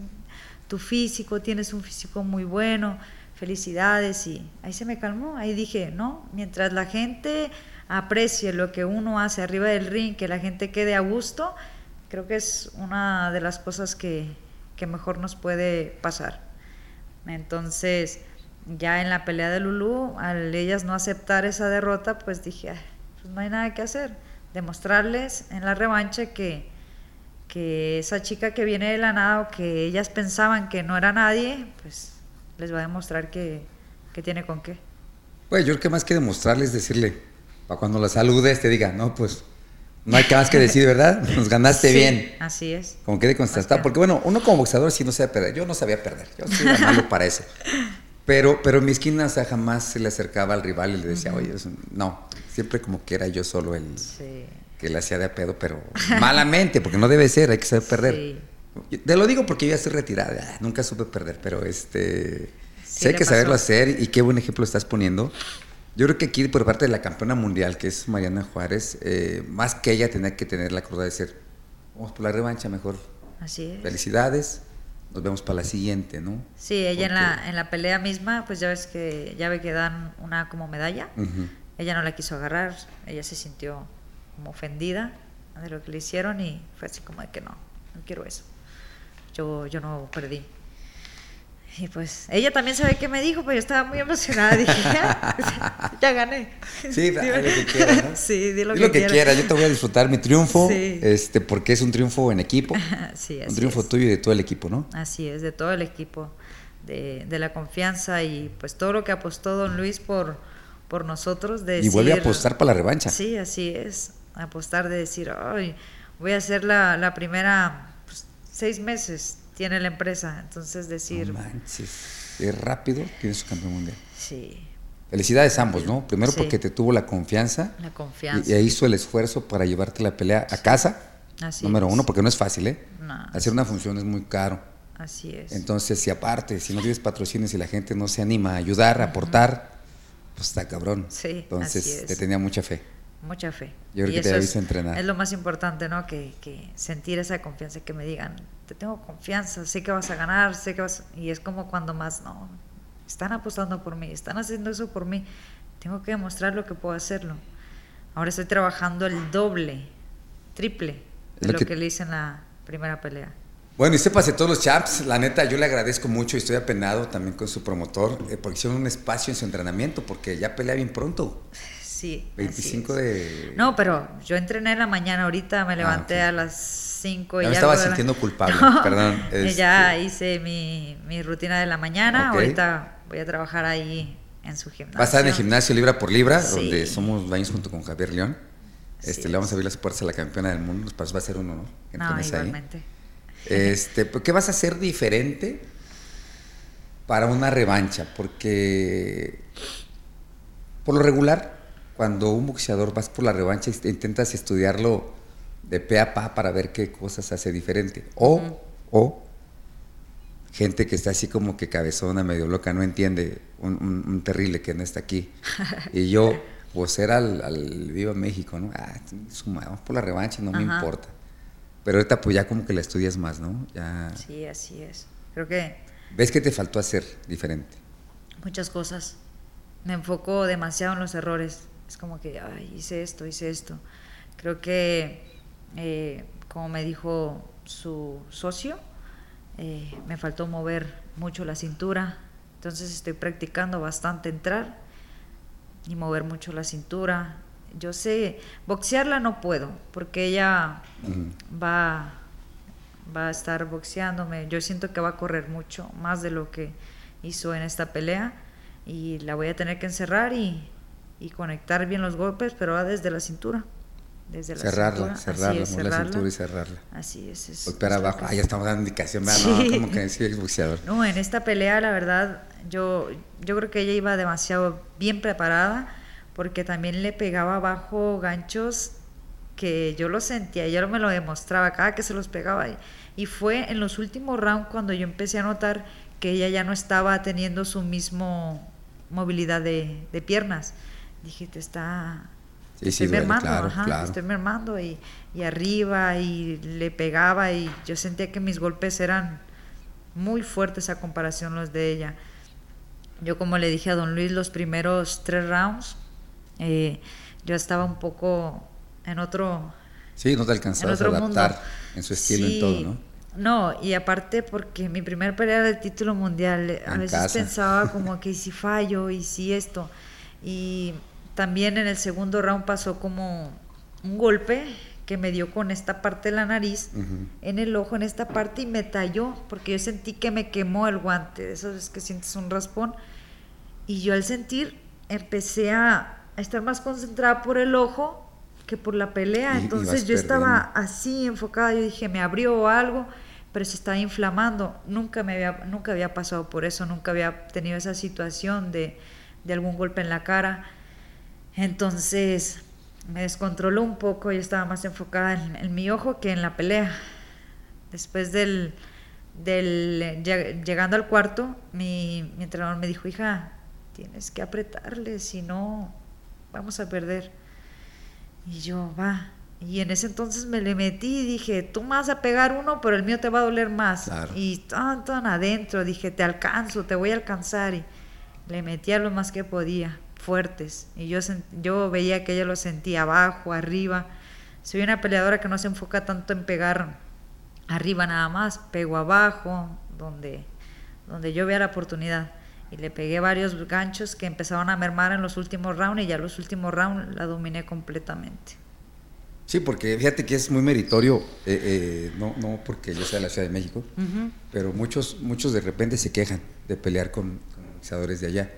tu físico, tienes un físico muy bueno, felicidades. Y ahí se me calmó, ahí dije, no, mientras la gente aprecie lo que uno hace arriba del ring, que la gente quede a gusto, creo que es una de las cosas que, mejor nos puede pasar. Entonces, ya en la pelea de Lulu, al ellas no aceptar esa derrota, pues dije, pues no hay nada que hacer. Demostrarles en la revancha que, que esa chica que viene de la nada o que ellas pensaban que no era nadie, pues les va a demostrar que, tiene con qué. Pues yo creo que más que demostrarles, decirle, para cuando la saludes te diga, no, pues no hay más que decir, ¿verdad? Nos ganaste bien. Así es. Como quede constatado. Porque bueno, uno como boxeador sí no sabe perder. Yo no sabía perder. Yo soy malo para eso. Pero, pero en mi esquina jamás se le acercaba al rival y le decía, oye, no. Siempre como que era yo solo el que le hacía de pedo, pero malamente, porque no debe ser, hay que saber perder. Te lo digo porque yo ya estoy retirada, ah, nunca supe perder, pero este sí, hay que saberlo hacer y qué buen ejemplo estás poniendo. Yo creo que aquí por parte de la campeona mundial, que es Mariana Juárez, eh, más que ella tenía que tener la cruda de ser, vamos por la revancha mejor. Así es. Felicidades, nos vemos para la siguiente, ¿no? Sí, ella en, la, en la pelea misma, pues ya ves que ya ve que dan una como medalla. Ella no la quiso agarrar, ella se sintió como ofendida de lo que le hicieron y fue así como de que no, no quiero eso. Yo, yo no perdí. Y pues ella también sabe qué me dijo, pero yo estaba muy emocionada. Dije, ya, gané. Sí, di lo que quiera. ¿no? Sí, di lo, que, quiera. Yo te voy a disfrutar mi triunfo, este, porque es un triunfo en equipo. sí, así un triunfo tuyo y de todo el equipo, ¿no? Así es, de todo el equipo, de, de, la confianza y pues todo lo que apostó don Luis por, por nosotros. De y vuelve a apostar para la revancha. Sí, así es. Apostar de decir, ay, voy a hacer la, la primera pues, seis meses tiene la empresa. Entonces decir... No manches, es rápido tiene su campeón mundial. Sí. Felicidades a ambos, ¿no? Primero porque te tuvo la confianza. La confianza. Y, hizo el esfuerzo para llevarte la pelea a casa. Así Número uno, porque no es fácil, ¿eh? Hacer una función es muy caro. Así es. Entonces, si aparte, si no tienes patrocinios y la gente no se anima a ayudar, a aportar, pues está cabrón. Sí. Entonces, te tenía mucha fe mucha fe. Yo creo que te es, entrenar. Es lo más importante, ¿no? Que, que, sentir esa confianza, que me digan, te tengo confianza, sé que vas a ganar, sé que vas... Y es como cuando más, no, están apostando por mí, están haciendo eso por mí, tengo que demostrar lo que puedo hacerlo. Ahora estoy trabajando el doble, triple de lo, que... le hice en la primera pelea. Bueno, y sépase todos los chaps, la neta, yo le agradezco mucho y estoy apenado también con su promotor, eh, porque hicieron un espacio en su entrenamiento, porque ya pelea bien pronto. Sí. 25 de... No, pero yo entrené en la mañana ahorita, me ah, levanté a las 5 y ya... Me estaba sintiendo culpable, perdón. Ya este hice mi, mi, rutina de la mañana, ahorita voy a trabajar ahí en su gimnasio. Va a estar en el gimnasio Libra por Libra, donde somos baños junto con Javier León. Este, le vamos a abrir las puertas a la campeona del mundo, pues va a ser un honor. No, igualmente. Este, ¿Qué vas a hacer diferente para una revancha? Porque por lo regular cuando un boxeador vas por la revancha e intentas estudiarlo de pe a pa para ver qué cosas hace diferente. O, o gente que está así como que cabezona, medio loca, no entiende un, terrible que no está aquí. Y yo, pues era al, Viva México, ¿no? Ah, vamos por la revancha, no me importa. Pero ahorita pues ya como que la estudias más, ¿no? Ya... Sí, así es. Creo que... ¿Ves qué te faltó hacer diferente? Muchas cosas. Me enfoco demasiado en los errores es como que, ay, hice esto, hice esto. Creo que, eh, como me dijo su socio, eh, me faltó mover mucho la cintura. Entonces estoy practicando bastante entrar y mover mucho la cintura. Yo sé, boxearla no puedo, porque ella va, va a estar boxeándome. Yo siento que va a correr mucho, más de lo que hizo en esta pelea. Y la voy a tener que encerrar y, y conectar bien los golpes, pero va desde la cintura. Desde la cerrarla, cerrarla, la cintura y cerrarla. Así es. es Golpear abajo. Ah, ya estamos dando indicación, no, como que sí, boxeador. No, en esta pelea, la verdad, yo, yo creo que ella iba demasiado bien preparada, porque también le pegaba abajo ganchos que yo lo sentía, ella me lo demostraba cada que se los pegaba. Y fue en los últimos rounds cuando yo empecé a notar que ella ya no estaba teniendo su mismo movilidad de, de piernas dije, te está... estoy mermando, ajá, estoy mermando y, y, arriba y le pegaba y yo sentía que mis golpes eran muy fuertes a comparación los de ella. Yo como le dije a don Luis los primeros tres rounds, eh, yo estaba un poco en otro... Sí, no te alcanzabas a adaptar en su estilo y todo, ¿no? No, y aparte porque mi primer pelea del título mundial, a veces pensaba como que si fallo y si esto. Y también en el segundo round pasó como un golpe que me dio con esta parte de la nariz, en el ojo, en esta parte, y me talló, porque yo sentí que me quemó el guante, de esas veces que sientes un raspón. Y yo al sentir, empecé a, estar más concentrada por el ojo que por la pelea. Entonces yo estaba así enfocada, yo dije, me abrió algo, pero se estaba inflamando. Nunca, me había, nunca había pasado por eso, nunca había tenido esa situación de, de algún golpe en la cara Entonces me descontroló un poco, yo estaba más enfocada en, mi ojo que en la pelea. Después del, del llegando al cuarto, mi, mi entrenador me dijo, hija, tienes que apretarle, si no, vamos a perder. Y yo, va. Y en ese entonces me le metí y dije, tú me vas a pegar uno, pero el mío te va a doler más. Y tan, tan adentro, dije, te alcanzo, te voy a alcanzar. Y le metí a lo más que podía fuertes. Y yo, yo veía que ella lo sentía abajo, arriba. Soy una peleadora que no se enfoca tanto en pegar arriba nada más, pego abajo, donde, donde yo vea la oportunidad. Y le pegué varios ganchos que empezaron a mermar en los últimos rounds y ya los últimos rounds la dominé completamente. Sí, porque fíjate que es muy meritorio, eh, eh, no, no porque yo sea de la Ciudad de México, pero muchos, muchos de repente se quejan de pelear con, con de allá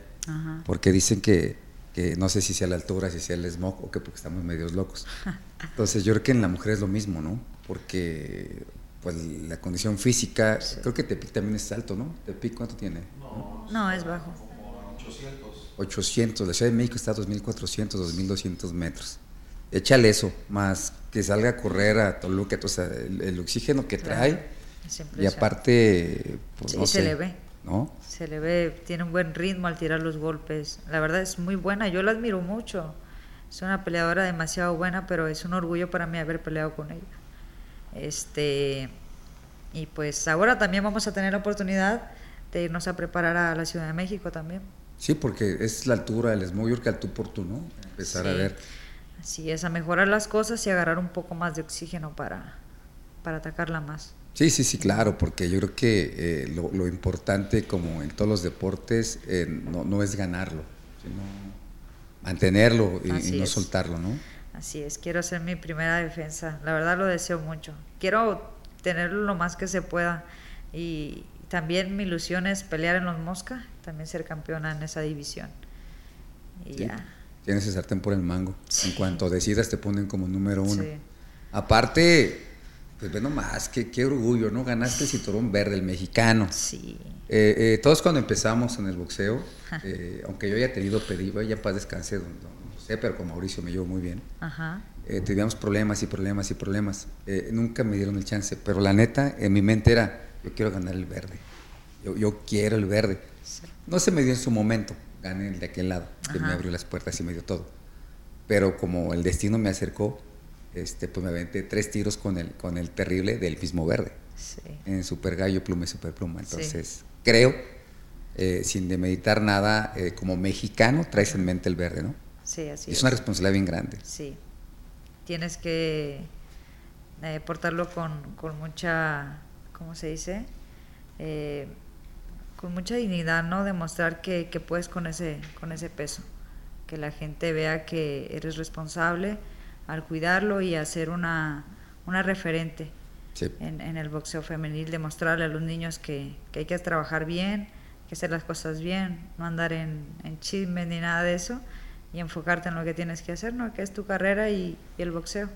porque dicen que, no sé si sea la altura, si sea el smog o que porque estamos medios locos. Entonces yo creo que en la mujer es lo mismo, ¿no? Porque pues la condición física, creo que Tepic también es alto, ¿no? Tepic, ¿cuánto tiene? No, es bajo. 800. 800, la Ciudad de México está a 2.400, 2.200 metros. Échale eso, más que salga a correr a Toluca, o sea, el, oxígeno que trae. Y aparte, pues no se sé, le ve. ¿No? Se le ve, tiene un buen ritmo al tirar los golpes. La verdad es muy buena, yo la admiro mucho. Es una peleadora demasiado buena, pero es un orgullo para mí haber peleado con ella. Este, y pues ahora también vamos a tener la oportunidad de irnos a preparar a la Ciudad de México también. Sí, porque es la altura, el muy que al tú por tú, ¿no? Empezar a ver. Así es, a mejorar las cosas y agarrar un poco más de oxígeno para, para atacarla más. Sí, sí, sí, claro, porque yo creo que eh, lo, importante, como en todos los deportes, eh, no, es ganarlo, sino mantenerlo y, no soltarlo, ¿no? Así es, quiero hacer mi primera defensa, la verdad lo deseo mucho. Quiero tenerlo lo más que se pueda y también mi ilusión es pelear en los Mosca, también ser campeona en esa división. Y ya. Tienes ese sartén por el mango. En cuanto decidas te ponen como número uno. Aparte, pues bueno más, qué, qué orgullo, ¿no? Ganaste el cinturón verde, el mexicano. Sí. Eh, eh, todos cuando empezamos en el boxeo, eh, aunque yo haya tenido pedido, ya paz descansé, no, sé, pero con Mauricio me llevo muy bien. Ajá. teníamos problemas y problemas y problemas. nunca me dieron el chance, pero la neta, en mi mente era, yo quiero ganar el verde. Yo, yo quiero el verde. No se me dio en su momento, gané el de aquel lado, que me abrió las puertas y me dio todo. Pero como el destino me acercó, este, pues me aventé tres tiros con el, con el terrible del mismo verde. En Super Gallo, Pluma y Super Pluma. Entonces, creo, eh, sin demeditar nada, eh, como mexicano traes en mente el verde, ¿no? Sí, así es. Es una responsabilidad bien grande. Sí. Tienes que eh, portarlo con, con, mucha, ¿cómo se dice? con mucha dignidad, ¿no? Demostrar que, que puedes con ese, con ese peso. Que la gente vea que eres responsable al cuidarlo y hacer una, una referente en, el boxeo femenil, demostrarle a los niños que, hay que trabajar bien, que hacer las cosas bien, no andar en, en chismes ni nada de eso y enfocarte en lo que tienes que hacer, ¿no? que es tu carrera y, el boxeo.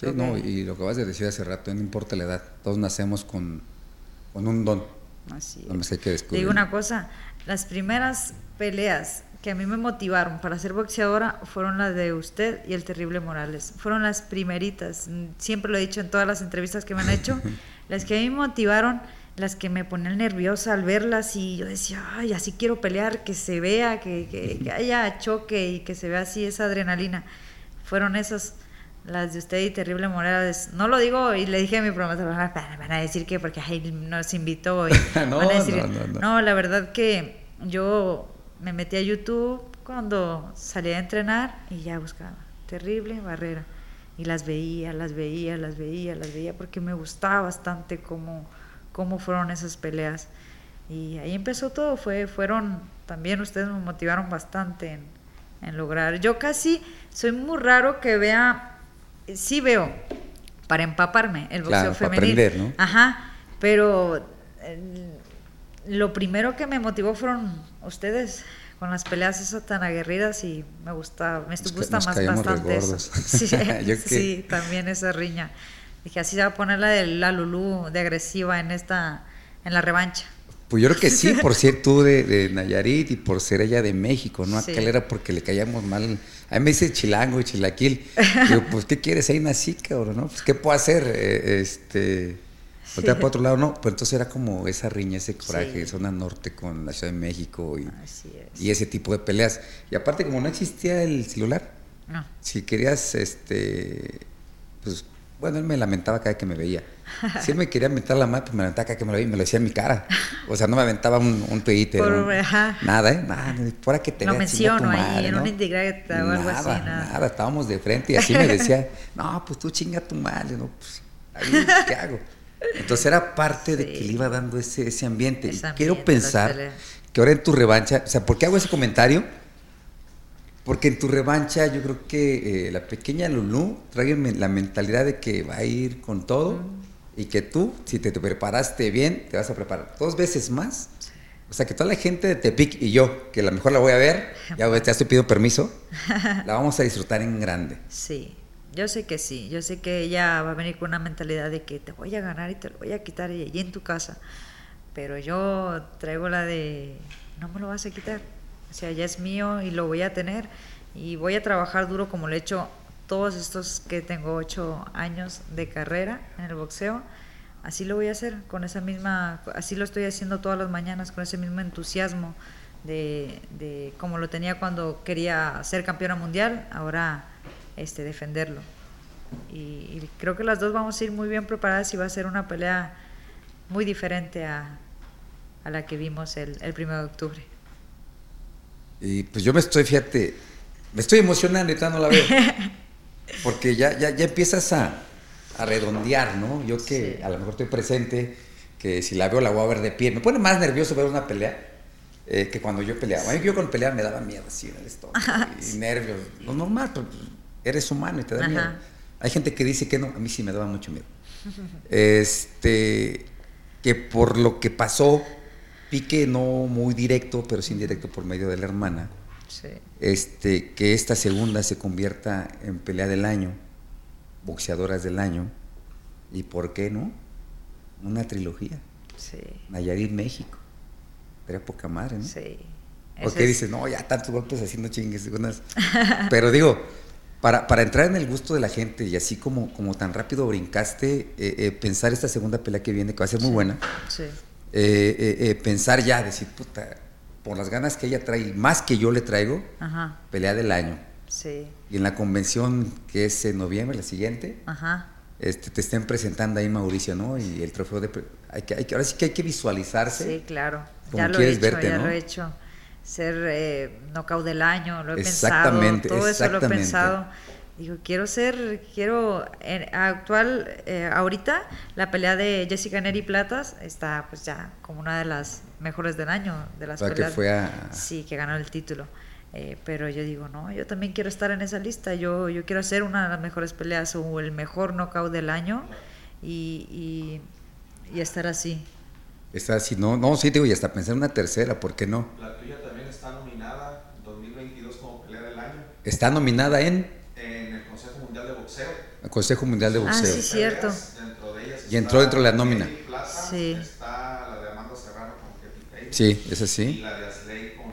Sí, no, y lo que vas a decir hace rato, no importa la edad, todos nacemos con, con un don. Así es. Hay que descubrir. Digo una cosa, las primeras peleas que a mí me motivaron para ser boxeadora fueron las de usted y el terrible Morales. Fueron las primeritas. Siempre lo he dicho en todas las entrevistas que me han hecho. las que a mí me motivaron, las que me ponían nerviosa al verlas y yo decía, ay, así quiero pelear, que se vea, que, que, haya choque y que se vea así esa adrenalina. Fueron esas las de usted y Terrible Morales. No lo digo y le dije a mi promotor, van a decir que porque ay, nos invitó. Y no, van a decir, no, no, no, la verdad que yo me metí a YouTube cuando salía a entrenar y ya buscaba. Terrible barrera. Y las veía, las veía, las veía, las veía, porque me gustaba bastante cómo, cómo fueron esas peleas. Y ahí empezó todo. Fue, fueron, también ustedes me motivaron bastante en, lograr. Yo casi soy muy raro que vea, sí veo, para empaparme el boxeo femenino. Para aprender, ¿no? Ajá, pero eh, lo primero que me motivó fueron ustedes con las peleas esas tan aguerridas y me gusta, me gusta más bastante eso. Sí, también esa riña. Dije, así se va a poner la de la Lulú de agresiva en esta, en la revancha. Pues yo creo que sí, por ser tú de, Nayarit y por ser ella de México, ¿no? Aquel era porque le caíamos mal. A mí me dice chilango y chilaquil. Digo, pues, ¿qué quieres? Ahí nací, cabrón, ¿no? Pues, ¿qué puedo hacer? Eh, este. Voltear para otro lado, no. Pues entonces era como esa riña, ese coraje, zona norte con la Ciudad de México y, y ese tipo de peleas. Y aparte, como no existía el celular, si querías, este. Pues, bueno, él me lamentaba cada vez que me veía. Si él me quería mentar la mano, pues me lamentaba cada que me lo veía y me lo decía en mi cara. O sea, no me aventaba un, un Nada, ¿eh? Nada, fuera que te Lo menciono ahí, en un indirecta o algo así. Nada. nada, estábamos de frente y así me decía, no, pues tú chinga tu madre, ¿no? Pues, ahí, ¿qué hago? Entonces era parte de que le iba dando ese, ese ambiente. y quiero pensar que ahora en tu revancha, o sea, ¿por qué hago ese comentario? Porque en tu revancha yo creo que eh, la pequeña Lulú trae la mentalidad de que va a ir con todo y que tú, si te, preparaste bien, te vas a preparar dos veces más. O sea, que toda la gente de Tepic y yo, que a lo mejor la voy a ver, ya, ya estoy pidiendo permiso, la vamos a disfrutar en grande. Sí, yo sé que sí, yo sé que ella va a venir con una mentalidad de que te voy a ganar y te lo voy a quitar y allí en tu casa. Pero yo traigo la de, no me lo vas a quitar o sea, ya es mío y lo voy a tener y voy a trabajar duro como lo he hecho todos estos que tengo ocho años de carrera en el boxeo. Así lo voy a hacer con esa misma, así lo estoy haciendo todas las mañanas con ese mismo entusiasmo de, de como lo tenía cuando quería ser campeona mundial, ahora este defenderlo. Y, creo que las dos vamos a ir muy bien preparadas y va a ser una pelea muy diferente a, a la que vimos el, el primero de octubre. Y pues yo me estoy, fíjate, me estoy emocionando, ahorita no la veo. Porque ya, ya, ya empiezas a, a redondear, ¿no? Yo que a lo mejor estoy presente, que si la veo la voy a ver de pie. Me pone más nervioso ver una pelea eh, que cuando yo peleaba. Mí yo con pelear me daba miedo así en el estómago y nervios. Lo normal, pues, eres humano y te da miedo. Hay gente que dice que no, a mí sí me daba mucho miedo. Este, que por lo que pasó pique no muy directo, pero sí indirecto por medio de la hermana. Este, que esta segunda se convierta en pelea del año, boxeadoras del año, y por qué no, una trilogía. Sí. Nayarit, México. Era poca madre, ¿no? Sí. Porque dices, no, ya tantos golpes haciendo chingues. Pero digo, para, para, entrar en el gusto de la gente y así como, como tan rápido brincaste, eh, eh, pensar esta segunda pelea que viene, que va a ser muy buena. Sí. Eh, pensar ya, decir, puta, por las ganas que ella trae, más que yo le traigo, pelea del año. Sí. Y en la convención que es en noviembre, la siguiente, Este, te estén presentando ahí Mauricio, ¿no? Y el trofeo de... Hay que, hay que, ahora sí que hay que visualizarte. Sí, claro. ya lo he hecho, verte, ya lo he hecho. Ser eh, knockout del año, lo he pensado. Todo eso lo he pensado Digo, quiero ser, quiero, actual, eh, ahorita la pelea de Jessica Neri Platas está pues ya como una de las mejores del año, de las peleas. Que fue a... Sí, que ganó el título. Eh, pero yo digo, no, yo también quiero estar en esa lista, yo, yo quiero hacer una de las mejores peleas o el mejor knockout del año y, y, estar así. Estar así, no, no, sí, digo, y hasta pensar en una tercera, ¿por qué no? La tuya también está nominada en 2022 como pelea del año. Está nominada en... El Consejo Mundial de Boxeo. Ah, sí, cierto. y entró dentro de la nómina. sí. Está la de Amanda Serrano con Sí, es así. Y la de Asley con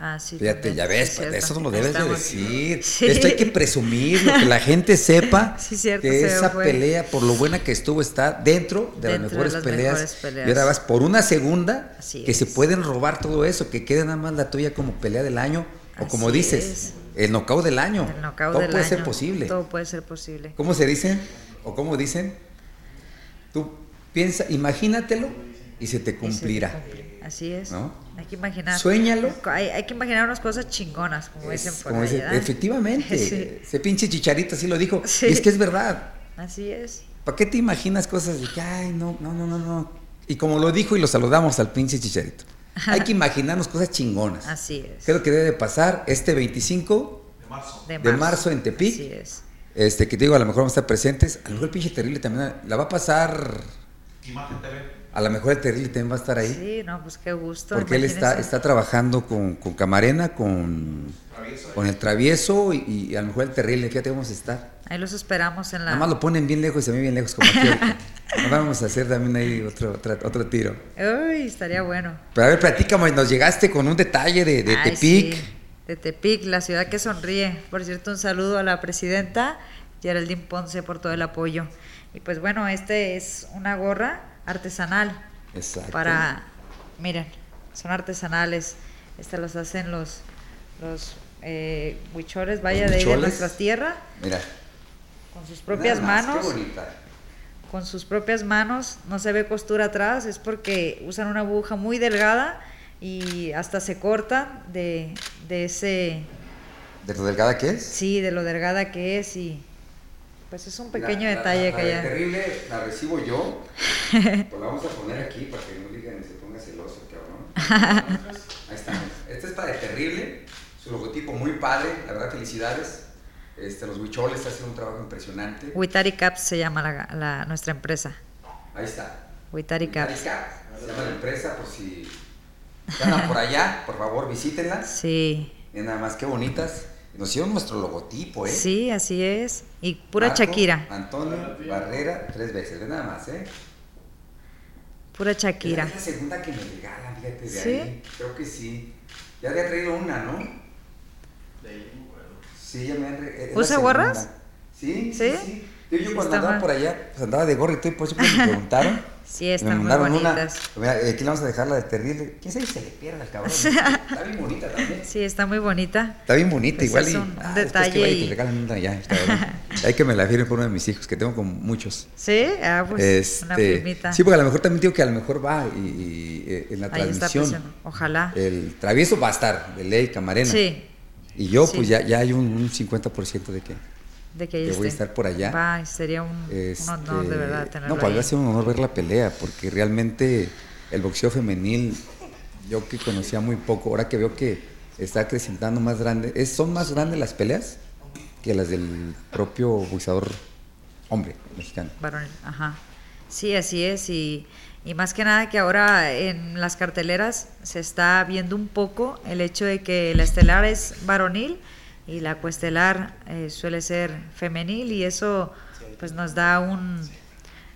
Ah, sí, Fíjate, ya ves, eso no lo debes de decir. Esto hay que presumirlo, que la gente sepa que esa pelea, por lo buena que estuvo, está dentro de las, mejores, peleas. Y ahora vas por una segunda, que se pueden robar todo eso, que quede nada más la tuya como pelea del año, o como dices, el knockout del año. El knockout todo puede ser posible. Todo puede ser posible. ¿Cómo se dice? ¿O cómo dicen? Tú piensa, imagínatelo y se te cumplirá. Así es. ¿No? Hay que imaginar. Suéñalo. Hay, que imaginar unas cosas chingonas, como dicen por ahí, Efectivamente. Ese pinche chicharito así lo dijo. Y es que es verdad. Así es. ¿Para qué te imaginas cosas de que, ay, no, no, no, no, no? Y como lo dijo y lo saludamos al pinche chicharito. Hay que imaginarnos cosas chingonas. Así es. ¿Qué es lo que debe pasar este 25 de marzo, en Tepic? Así es. Este, que te digo, a lo mejor vamos a estar presentes. A lo mejor el pinche terrible también la va a pasar. Imagen TV. A lo mejor el terrible también va a estar ahí. Sí, no, pues qué gusto. Porque él está, está trabajando con, con Camarena, con, con el travieso y, a lo mejor el terrible, fíjate, vamos a estar. Ahí los esperamos en la. Nada más lo ponen bien lejos y a mí bien lejos, como aquí. Vamos a hacer también ahí otro, otro, tiro. Uy, estaría bueno. Pero a ver, platícame, nos llegaste con un detalle de, de Tepic. de Tepic, la ciudad que sonríe. Por cierto, un saludo a la presidenta Geraldine Ponce por todo el apoyo. Y pues bueno, este es una gorra artesanal. Exacto. Para, miren, son artesanales. Estas las hacen los, los eh, huicholes, vaya, de, de nuestra tierra. Mira. Con sus propias manos. Qué bonita con sus propias manos, no se ve costura atrás, es porque usan una aguja muy delgada y hasta se corta de, de ese... ¿De lo delgada que es? Sí, de lo delgada que es y pues es un pequeño detalle que ya... terrible la recibo yo, pues la vamos a poner aquí para que no digan se ponga celoso, cabrón. Ahí estamos. Este es para de terrible, su logotipo muy padre, la verdad felicidades. Este, los huicholes hacen un trabajo impresionante. Huitari Caps se llama la, nuestra empresa. Ahí está. Huitari Caps. se llama la empresa, por si andan por allá, por favor visítenla. Sí. Y nada más, qué bonitas. Nos hicieron nuestro logotipo, ¿eh? Sí, así es. Y pura Shakira. Antonio Barrera, tres veces, nada más, ¿eh? Pura Shakira. Es la segunda que me regalan, fíjate, de ¿Sí? ahí. Creo que sí. Ya había traído una, ¿no? Sí, me han... ¿Usa gorras? Sí, sí, sí. Yo, cuando andaba por allá, pues andaba de gorrito y por eso me preguntaron. sí, están muy bonitas. Mira, aquí vamos a dejar la de terrible. ¿Quién sabe si se le pierde al cabrón? está bien bonita también. Sí, está muy bonita. Está bien bonita, pues igual. Es un y, ah, detalle. Que y... regalan una Hay que me la firme por uno de mis hijos, que tengo como muchos. Sí, ah, pues este, una firmita. Sí, porque a lo mejor también digo que a lo mejor va y, y eh, en la Ahí transmisión. Está Ojalá. El travieso va a estar, de ley, camarena. Sí. Y yo, pues ya, ya hay un, 50% de que, de que, voy a estar por allá. Va, sería un, honor de este, verdad tenerlo No, para mí ha sido un honor ver la pelea, porque realmente el boxeo femenil, yo que conocía muy poco, ahora que veo que está acrecentando más grande, es, son más grandes las peleas que las del propio boxeador hombre mexicano. Varón, ajá. Sí, así es, y y más que nada que ahora en las carteleras se está viendo un poco el hecho de que la estelar es varonil y la cuestelar eh, suele ser femenil y eso pues nos da un,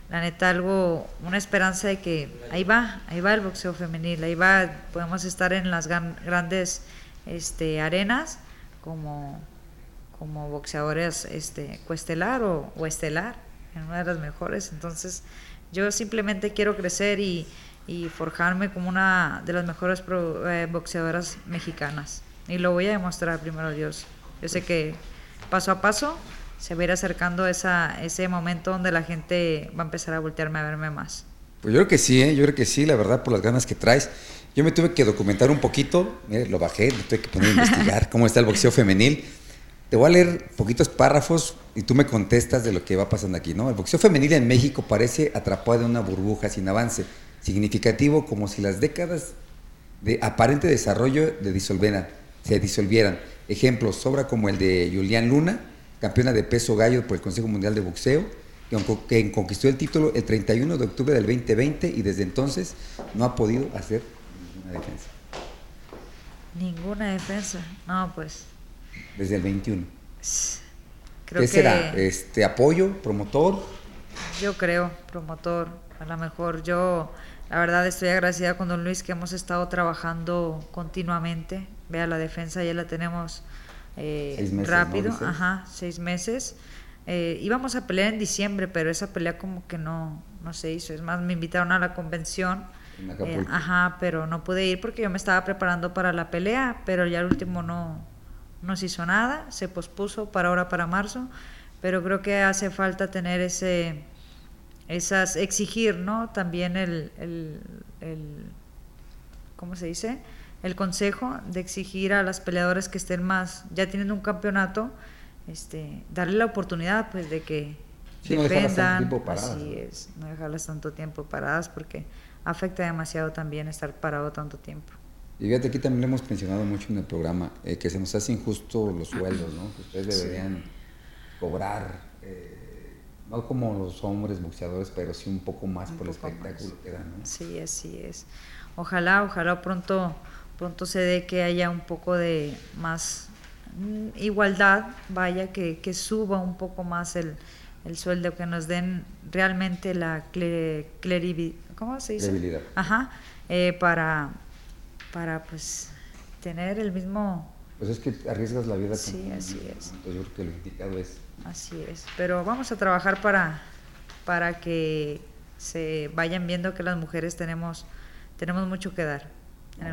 la neta algo, una esperanza de que ahí va, ahí va el boxeo femenil, ahí va, podemos estar en las grandes este, arenas como, como boxeadores este, cuestelar o, o estelar, en una de las mejores, entonces yo simplemente quiero crecer y, forjarme como una de las mejores eh, boxeadoras mexicanas. Y lo voy a demostrar primero Dios. Yo sé que paso a paso se va a ir acercando esa, ese momento donde la gente va a empezar a voltearme a verme más. Pues yo creo que sí, ¿eh? yo creo que sí, la verdad, por las ganas que traes. Yo me tuve que documentar un poquito, lo bajé, me tuve que poner a investigar cómo está el boxeo femenil. Te voy a leer poquitos párrafos y tú me contestas de lo que va pasando aquí, ¿no? El boxeo femenil en México parece atrapado en una burbuja sin avance significativo, como si las décadas de aparente desarrollo de se disolvieran. Ejemplos, sobra como el de Julián Luna, campeona de peso gallo por el Consejo Mundial de Boxeo, que conquistó el título el 31 de octubre del 2020 y desde entonces no ha podido hacer ninguna defensa. Ninguna defensa, no, pues desde el 21. ¿Qué será? Este, ¿Apoyo? ¿Promotor? Yo creo, promotor. A lo mejor yo, la verdad, estoy agradecida con don Luis que hemos estado trabajando continuamente. Vea, la defensa ya la tenemos eh, rápido, ajá, seis meses. Eh, íbamos a pelear en diciembre, pero esa pelea como que no, no se hizo. Es más, me invitaron a la convención. Eh, ajá, pero no pude ir porque yo me estaba preparando para la pelea, pero ya el último no, no se hizo nada, se pospuso para ahora, para marzo, pero creo que hace falta tener ese, esas, exigir, ¿no? También el, el, el ¿cómo se dice? El consejo de exigir a las peleadoras que estén más, ya tienen un campeonato, este, darle la oportunidad, pues, de que dependan, no así es, no dejarlas tanto tiempo paradas porque afecta demasiado también estar parado tanto tiempo. Y fíjate, aquí también lo hemos mencionado mucho en el programa, eh, que se nos hace injusto los sueldos, ¿no? Que ustedes deberían cobrar, eh, no como los hombres boxeadores, pero sí un poco más por el espectáculo que dan, ¿no? Sí, así es. Ojalá, ojalá pronto, pronto se dé que haya un poco de más mm, igualdad, vaya, que, que suba un poco más el, el sueldo, que nos den realmente la clarividad, ¿cómo se dice? Ajá, eh, para, para pues tener el mismo... Pues es que arriesgas la vida. Sí, así es. Pues yo creo que lo indicado es... Así es, pero vamos a trabajar para, para que se vayan viendo que las mujeres tenemos, tenemos mucho que dar.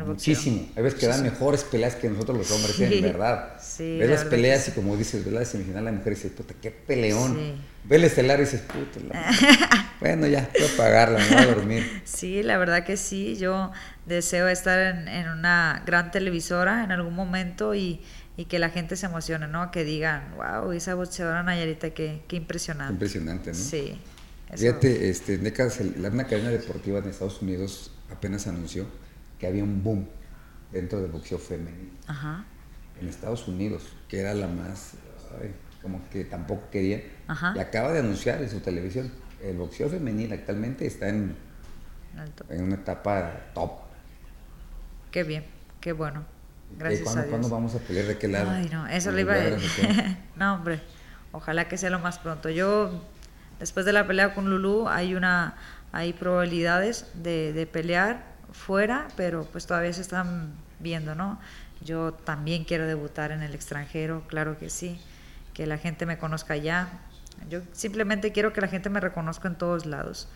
Muchísimo. Hay veces que dan mejores peleas que nosotros los hombres, ¿eh? en verdad. Sí, Ves las peleas y como dices, ves la semifinal, la mujer dice, puta, qué peleón. Sí. Ves el estelar y dices, puta, bueno, ya, voy a pagarla, me voy a dormir. Sí, la verdad que sí. Yo deseo estar en, una gran televisora en algún momento y, y, que la gente se emocione, ¿no? Que digan, wow, esa boxeadora Nayarita, qué, qué impresionante. Impresionante, ¿no? Sí. Fíjate, este, una cadena deportiva en Estados Unidos apenas anunció que había un boom dentro del boxeo femenino. Ajá. En Estados Unidos, que era la más, como que tampoco quería. Y acaba de anunciar en su televisión, el boxeo femenino actualmente está en, en una etapa top. Qué bien, qué bueno. Gracias ¿Cuándo, a Dios. ¿Cuándo vamos a pelear de qué lado? Ay, no, eso le iba a decir. no, hombre, ojalá que sea lo más pronto. Yo, después de la pelea con Lulu, hay una hay probabilidades de, de pelear fuera, pero pues todavía se están viendo, ¿no? Yo también quiero debutar en el extranjero, claro que sí, que la gente me conozca allá. Yo simplemente quiero que la gente me reconozca en todos lados.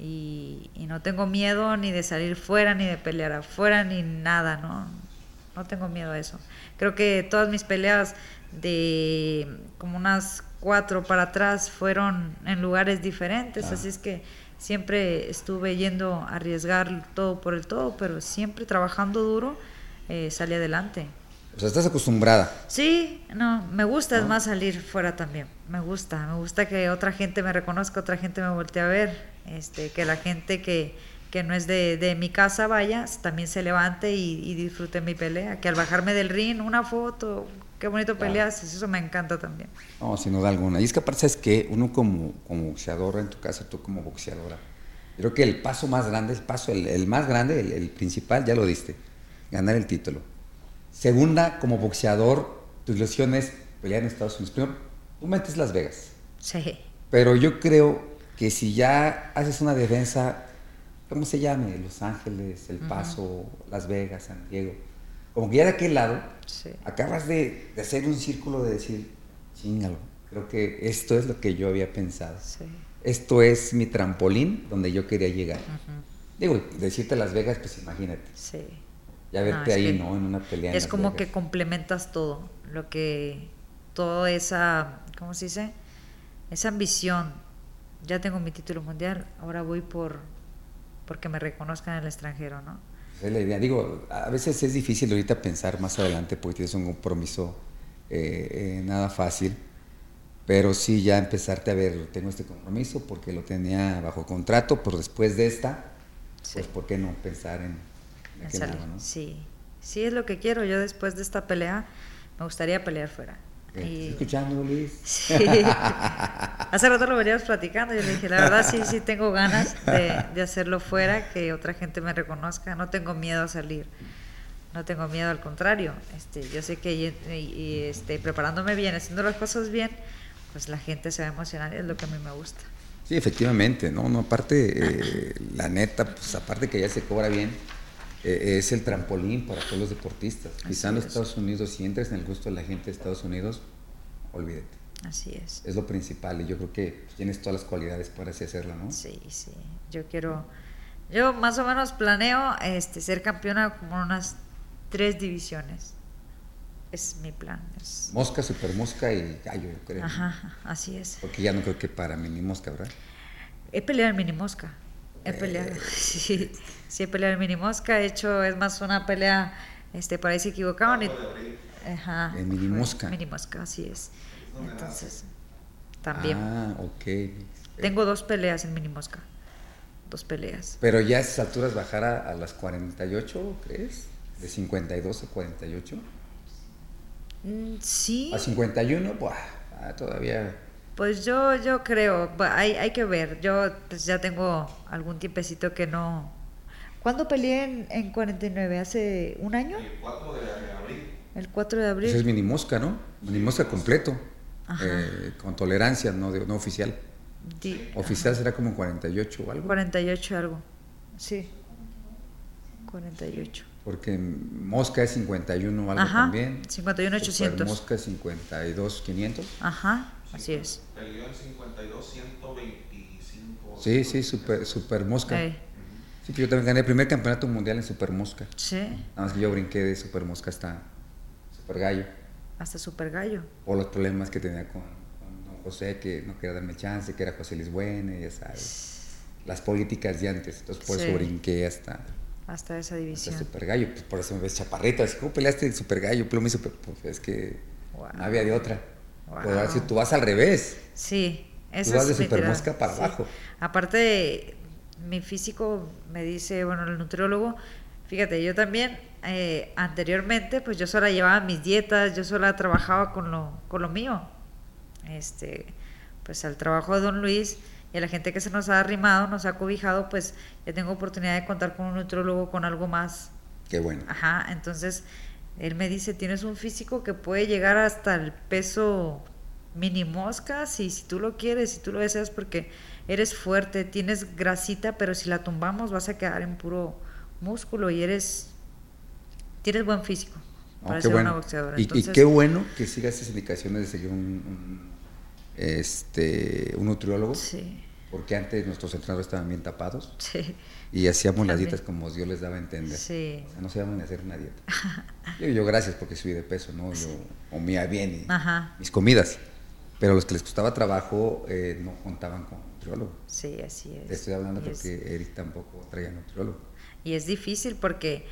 Y, no tengo miedo ni de salir fuera, ni de pelear afuera, ni nada, ¿no? No tengo miedo a eso. Creo que todas mis peleas de como unas cuatro para atrás fueron en lugares diferentes, ah. así es que siempre estuve yendo a arriesgar todo por el todo, pero siempre trabajando duro eh, salí adelante. O sea, estás acostumbrada. Sí, no, me gusta es más salir fuera también. Me gusta, me gusta que otra gente me reconozca, otra gente me voltee a ver, este, que la gente que, que no es de, de, mi casa vaya, también se levante y, y, disfrute mi pelea. Que al bajarme del ring, una foto, qué bonito peleas, eso me encanta también. No, sin duda alguna. Y es que aparte es que uno como, como boxeador en tu casa, tú como boxeadora, creo que el paso más grande, el paso, el, más grande, el, principal, ya lo diste, ganar el título. Segunda, como boxeador, tu ilusión es pelear en Estados Unidos. Primero, tú metes Las Vegas. Sí. Pero yo creo que si ya haces una defensa, ¿cómo se llame? Los Ángeles, El Paso, Las Vegas, San Diego como que ya de aquel lado, acabas de, hacer un círculo de decir, chingalo, creo que esto es lo que yo había pensado. Esto es mi trampolín donde yo quería llegar. Digo, decirte Las Vegas, pues imagínate. Sí. Ya verte ahí, ¿no? En una pelea. Es como que complementas todo, lo que, toda esa, ¿cómo se dice? Esa ambición. Ya tengo mi título mundial, ahora voy por porque me reconozcan en el extranjero, ¿no? Es la idea. Digo, a veces es difícil ahorita pensar más adelante porque tienes un compromiso eh, eh, nada fácil, pero sí ya empezarte a ver, tengo este compromiso porque lo tenía bajo contrato, pero después de esta, pues ¿por qué no pensar en, Sí, sí es lo que quiero. Yo después de esta pelea me gustaría pelear fuera. ¿Estás escuchando, Luis? Sí. Hace rato lo veníamos platicando. Yo le dije, la verdad, sí, sí tengo ganas de, hacerlo fuera, que otra gente me reconozca. No tengo miedo a salir. No tengo miedo, al contrario. Este, yo sé que y, este, preparándome bien, haciendo las cosas bien, pues la gente se va a emocionar y es lo que a mí me gusta. Sí, efectivamente, no, no, aparte, eh, la neta, pues aparte que ya se cobra bien, eh, es el trampolín para todos los deportistas. Quizá en los Estados Unidos, si entras en el gusto de la gente de Estados Unidos, olvídate. Así es. Es lo principal y yo creo que tienes todas las cualidades para así hacerlo, ¿no? Sí, sí. Yo quiero, yo más o menos planeo este, ser campeona como en unas tres divisiones. Es mi plan. Mosca, super mosca y gallo, yo creo. Ajá, así es. Porque ya no creo que para mini mosca, ¿verdad? He peleado en mini mosca. He peleado, sí, sí he peleado en mini mosca, he hecho, es más una pelea, este, por ahí se equivocaron. Y, ajá, en mini mosca. Mini mosca, así es. Entonces, también. Ah, ok. Tengo dos peleas en mini mosca, dos peleas. Pero ya a esas alturas bajar a, las 48, ¿crees? De 52 a 48. Mm, sí. A 51, pues todavía pues yo, yo creo, hay, hay que ver. Yo pues ya tengo algún tiempecito que no. ¿Cuándo peleé en, en 49? ¿Hace un año? El 4 de abril. El 4 de abril. Pues es mini mosca, ¿no? Mini mosca completo. eh, con tolerancia, no, no oficial. oficial será como 48 o algo. 48 algo, sí. 48. Porque mosca es 51 o algo Ajá, también. 51 800. mosca es 52 500. Ajá, así es. Peleó en 52 125. Sí, sí, super, super mosca. Sí, yo también gané el primer campeonato mundial en super mosca. Sí. Nada más que yo brinqué de super mosca hasta super gallo. Hasta super gallo. Por los problemas que tenía con, don José, que no quería darme chance, que era José Luis Buena, ya sabes. Las políticas de antes. Entonces por eso brinqué hasta hasta esa división. Hasta Super Gallo, pues por eso me ves chaparrita. ¿Cómo peleaste el Super Gallo? Pues, super, pues es que no había de otra. Wow. si tú vas al revés. Sí, eso Tú vas de Super Mosca para abajo. Aparte, mi físico me dice, bueno, el nutriólogo, fíjate, yo también eh, anteriormente, pues yo sola llevaba mis dietas, yo sola trabajaba con lo, con lo mío. Este, pues al trabajo de Don Luis y a la gente que se nos ha arrimado, nos ha cobijado, pues ya tengo oportunidad de contar con un nutriólogo con algo más. Qué bueno. Ajá, entonces él me dice, tienes un físico que puede llegar hasta el peso mini moscas y si tú lo quieres, si tú lo deseas porque eres fuerte, tienes grasita, pero si la tumbamos vas a quedar en puro músculo y eres tienes buen físico oh, para ser una boxeadora. Y, y, qué bueno que sigas esas indicaciones de seguir un este, un nutriólogo. Sí. Porque antes nuestros entrenadores estaban bien tapados. Sí. Y hacíamos las dietas como Dios les daba a entender. Sí. O sea, no sabíamos ni hacer una dieta. yo, yo, gracias porque subí de peso, ¿no? Yo comía bien mis comidas. Pero los que les costaba trabajo eh, no contaban con nutriólogo. Sí, así es. Te estoy hablando porque Eric tampoco traía nutriólogo. Y es difícil porque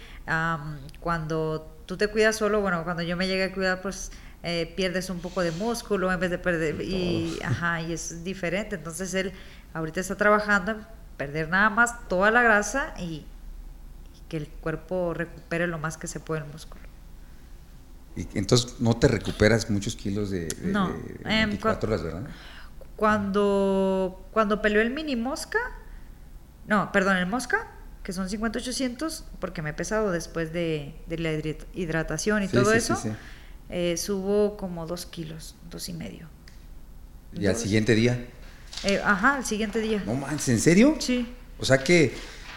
cuando tú te cuidas solo, bueno, cuando yo me llegué a cuidar, pues eh, pierdes un poco de músculo en vez de perder y, ajá, y es diferente. Entonces él ahorita está trabajando perder nada más toda la grasa y, que el cuerpo recupere lo más que se puede el músculo. Y entonces no te recuperas muchos kilos de, no, 24 horas, ¿verdad? Cuando, cuando peleó el mini mosca, no, perdón, el mosca, que son 5800, porque me he pesado después de, la hidratación y todo eso. Sí, eh, subo como dos kilos, dos y medio. ¿Y al siguiente día? Eh, ajá, al siguiente día. No manches, ¿en serio? Sí. O sea que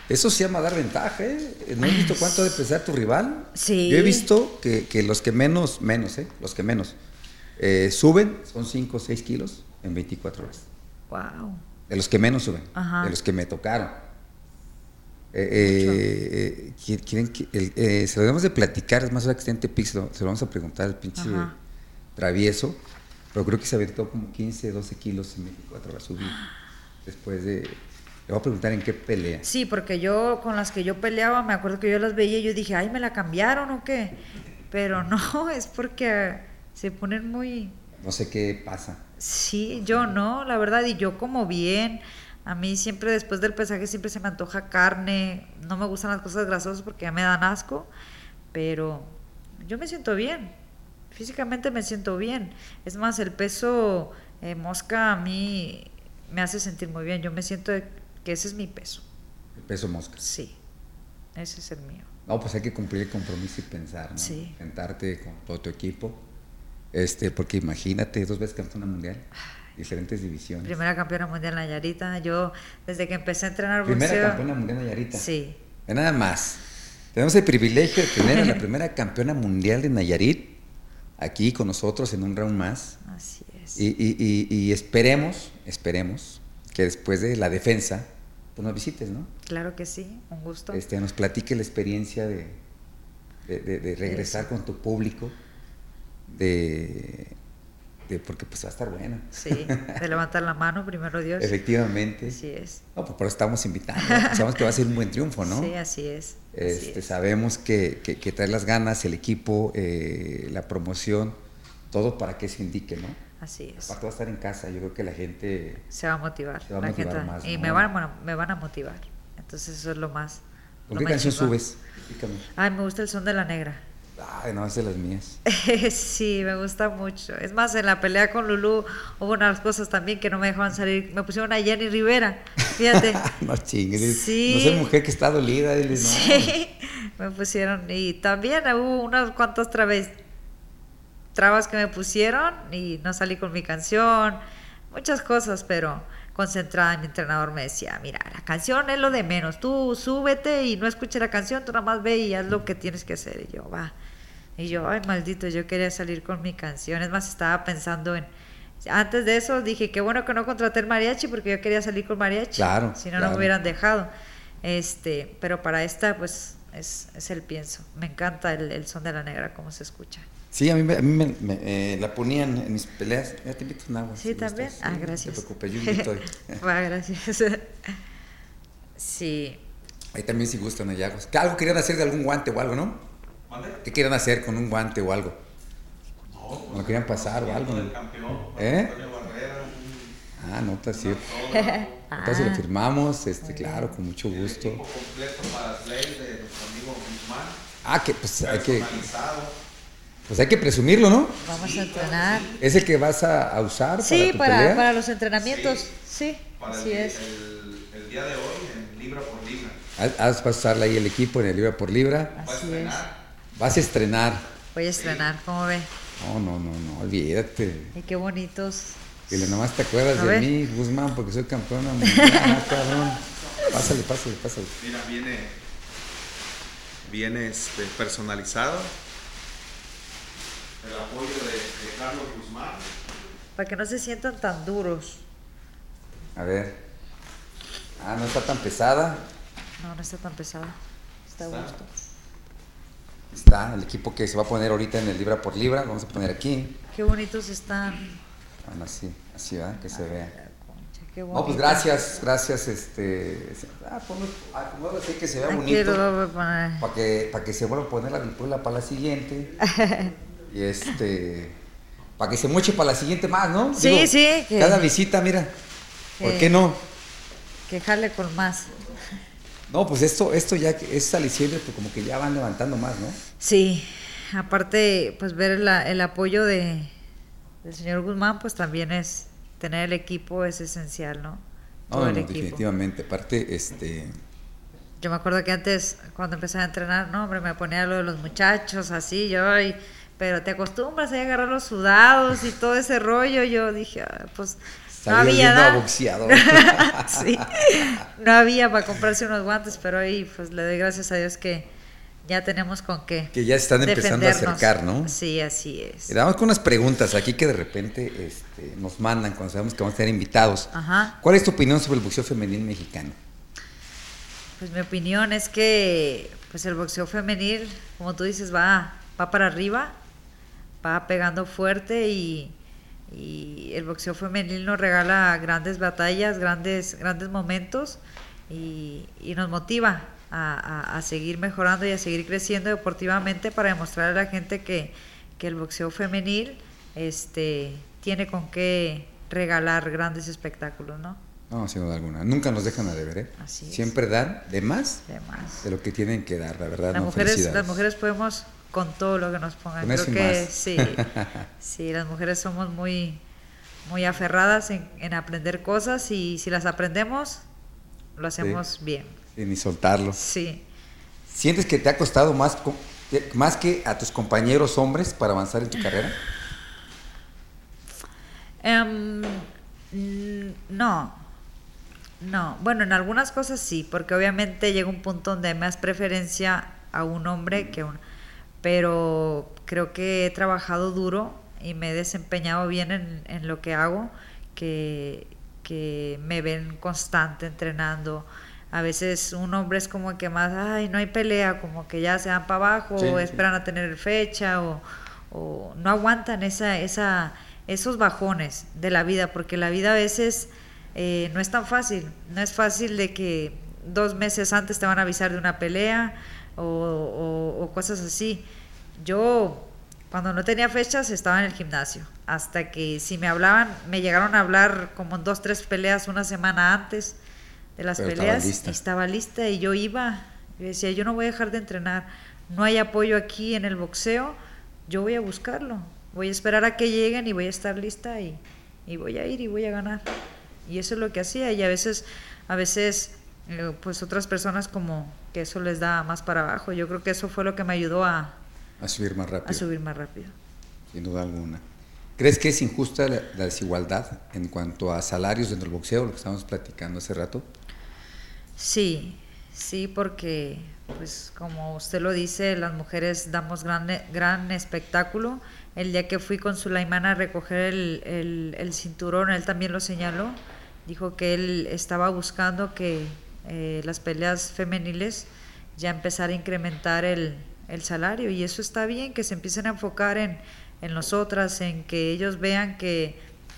eso se llama dar ventaja, ¿eh? ¿No he visto cuánto de pesar tu rival? Sí. Yo he visto que, que los que menos, menos, ¿eh? Los que menos eh, suben son 5 o 6 kilos en 24 horas. Wow. De los que menos suben, Ajá. de los que me tocaron. Eh, eh, quieren que eh, se lo debemos de platicar, es más ahora que en se lo, vamos a preguntar al pinche travieso, pero creo que se aventó como 15, 12 kilos en 24 horas subir. Después de. Le voy a preguntar en qué pelea. Sí, porque yo con las que yo peleaba, me acuerdo que yo las veía y yo dije, ay, ¿me la cambiaron o qué? Pero no, es porque se ponen muy. No sé qué pasa. Sí, yo no, la verdad, y yo como bien a mí siempre después del pesaje siempre se me antoja carne, no me gustan las cosas grasosas porque ya me dan asco, pero yo me siento bien, físicamente me siento bien. Es más, el peso eh, mosca a mí me hace sentir muy bien, yo me siento que ese es mi peso. ¿El peso mosca? Sí, ese es el mío. No, pues hay que cumplir el compromiso y pensar, ¿no? Sí. Sentarte con todo tu equipo, este, porque imagínate, dos veces campeona mundial diferentes divisiones. Primera campeona mundial Nayarita. Yo, desde que empecé a entrenar boxeo... Primera campeona mundial Nayarita. Sí. nada más. Tenemos el privilegio de tener a la primera campeona mundial de Nayarit aquí con nosotros en un round más. Así es. Y, y, y, esperemos, esperemos que después de la defensa, pues nos visites, ¿no? Claro que sí, un gusto. Este, nos platique la experiencia de, de, de regresar con tu público, de porque pues va a estar buena. Sí, de levantar la mano, primero Dios. Efectivamente. Así es. No, pues por eso estamos invitando. Sabemos que va a ser un buen triunfo, ¿no? Sí, así es. Este, Sabemos que, que, trae las ganas, el equipo, eh, la promoción, todo para que se indique, ¿no? Así es. Aparte va a estar en casa, yo creo que la gente... Se va a motivar. Se va a motivar más. Y me, van, bueno, me van a motivar. Entonces eso es lo más... ¿Con qué canción subes? Ay, me gusta el son de la negra. Ay, no, es de las mías. sí, me gusta mucho. Es más, en la pelea con Lulu hubo unas cosas también que no me dejaban salir. Me pusieron a Jenny Rivera, fíjate. no chingues. Sí. No sé, mujer que está dolida. Dile, no. Sí, me pusieron. Y también hubo unas cuantas travestis. trabas que me pusieron y no salí con mi canción, muchas cosas, pero concentrada, mi entrenador me decía, mira, la canción es lo de menos, tú súbete y no escuches la canción, tú nada más ve y haz lo que tienes que hacer. Y yo, va. Y yo, ay, maldito, yo quería salir con mi canción. Es más, estaba pensando en... Antes de eso dije, qué bueno que no contraté el mariachi porque yo quería salir con mariachi. Claro. Si no, no me hubieran dejado. Este, pero para esta, pues, es, es el pienso. Me encanta el, el son de la negra, cómo se escucha. Sí, a mí, a mí me, eh, la ponían en mis peleas. Ya te invito un agua. Sí, también. ah, gracias. No te preocupes, yo invito Va, gracias. sí. Ahí también si gustan allá. ¿Algo querían hacer de algún guante o algo, no? ¿Qué querían hacer con un guante o algo? No, pues, ¿No querían pasar o algo? Campeón, ¿Eh? Ah, no, está cierto. Entonces lo firmamos, este, claro, con mucho gusto. El completo para las leyes de nuestro amigo Guzmán. Ah, que pues hay que pues hay que presumirlo, ¿no? Vamos a entrenar. ¿Es el que vas a, usar sí, para tu para, para los entrenamientos. Sí, para así el, es. El, día de hoy en libra por libra. Vas a usarle ahí el equipo en el libra por libra. Así es. Vas a estrenar. Voy a estrenar, ¿cómo ve? No, no, no, no, olvídate. Y qué bonitos. Y nomás te acuerdas de mí, Guzmán, porque soy campeona mundial, cabrón. Pásale, pásale, pásale. Mira, viene, viene este, personalizado el apoyo de, Carlos Guzmán. Para que no se sientan tan duros. A ver. Ah, no está tan pesada. No, no está tan pesada. Está a gusto. Está el equipo que se va a poner ahorita en el libra por libra. Vamos a poner aquí. Qué bonitos están. Bueno, así, así va, que se vea. Qué no, pues gracias, gracias, este, ah, ponlo, ah, así que se vea bonito, para que, para que se vuelva a poner la bipolar para la siguiente, Y este, para que se moche para la siguiente más, ¿no? Sí, sí. cada visita, mira, ¿por qué no? Quejarle con más. No, pues esto, esto ya es aliciente, pues como que ya van levantando más, ¿no? Sí, aparte, pues ver el apoyo de, del señor Guzmán, pues también es, tener el equipo es esencial, ¿no? no, no definitivamente, aparte, este... Yo me acuerdo que antes, cuando empecé a entrenar, no, hombre, me ponía lo de los muchachos, así, yo, y pero te acostumbras a agarrar los sudados y todo ese rollo. Yo dije, ah, pues no había nada. sí, no había para comprarse unos guantes, pero ahí pues le doy gracias a Dios que ya tenemos con qué. Que ya están empezando a acercar, ¿no? Sí, así es. Y damos con unas preguntas aquí que de repente este, nos mandan cuando sabemos que vamos a tener invitados. Ajá. ¿Cuál es tu opinión sobre el boxeo femenil mexicano? Pues mi opinión es que pues el boxeo femenil, como tú dices, va, va para arriba va pegando fuerte y, el boxeo femenil nos regala grandes batallas, grandes, grandes momentos y, nos motiva a, seguir mejorando y a seguir creciendo deportivamente para demostrar a la gente que, el boxeo femenil este, tiene con qué regalar grandes espectáculos, ¿no? No, sin duda alguna. Nunca nos dejan a deber, ¿eh? Siempre dan de más, de más de lo que tienen que dar, la verdad. Las, mujeres, las mujeres podemos con todo lo que nos pongan. Creo que sí, sí, las mujeres somos muy, muy aferradas en, aprender cosas y si las aprendemos, lo hacemos bien. Y ni soltarlo. Sí. ¿Sientes que te ha costado más, más que a tus compañeros hombres para avanzar en tu carrera? Em, no, no. Bueno, en algunas cosas sí, porque obviamente llega un punto donde hay más preferencia a un hombre que a un pero creo que he trabajado duro y me he desempeñado bien en, lo que hago, que, me ven constante entrenando. A veces un hombre es como que más, ay, no hay pelea, como que ya se van para abajo, o esperan a tener fecha, o, no aguantan esa, esa, esos bajones de la vida, porque la vida a veces eh, no es tan fácil. No es fácil de que dos meses antes te van a avisar de una pelea, o, cosas así. Yo, cuando no tenía fechas, estaba en el gimnasio. Hasta que si me hablaban, me llegaron a hablar como en dos, tres peleas una semana antes de las peleas. Estaba lista. y yo iba. y decía, yo no voy a dejar de entrenar. No hay apoyo aquí en el boxeo. Yo voy a buscarlo. Voy a esperar a que lleguen y voy a estar lista y, y voy a ir y voy a ganar. Y eso es lo que hacía. Y a veces, a veces eh, pues otras personas como que eso les da más para abajo. Yo creo que eso fue lo que me ayudó a... A subir más rápido. A subir más rápido. sin duda alguna. ¿Crees que es injusta la, desigualdad en cuanto a salarios dentro del boxeo, lo que estábamos platicando hace rato? Sí, sí, porque, pues como usted lo dice, las mujeres damos gran, gran espectáculo. El día que fui con Sulaimán a recoger el, el, cinturón, él también lo señaló. Dijo que él estaba buscando que eh, las peleas femeniles ya empezar a incrementar el, el salario y eso está bien, que se empiecen a enfocar en, en nosotras, en que ellos vean que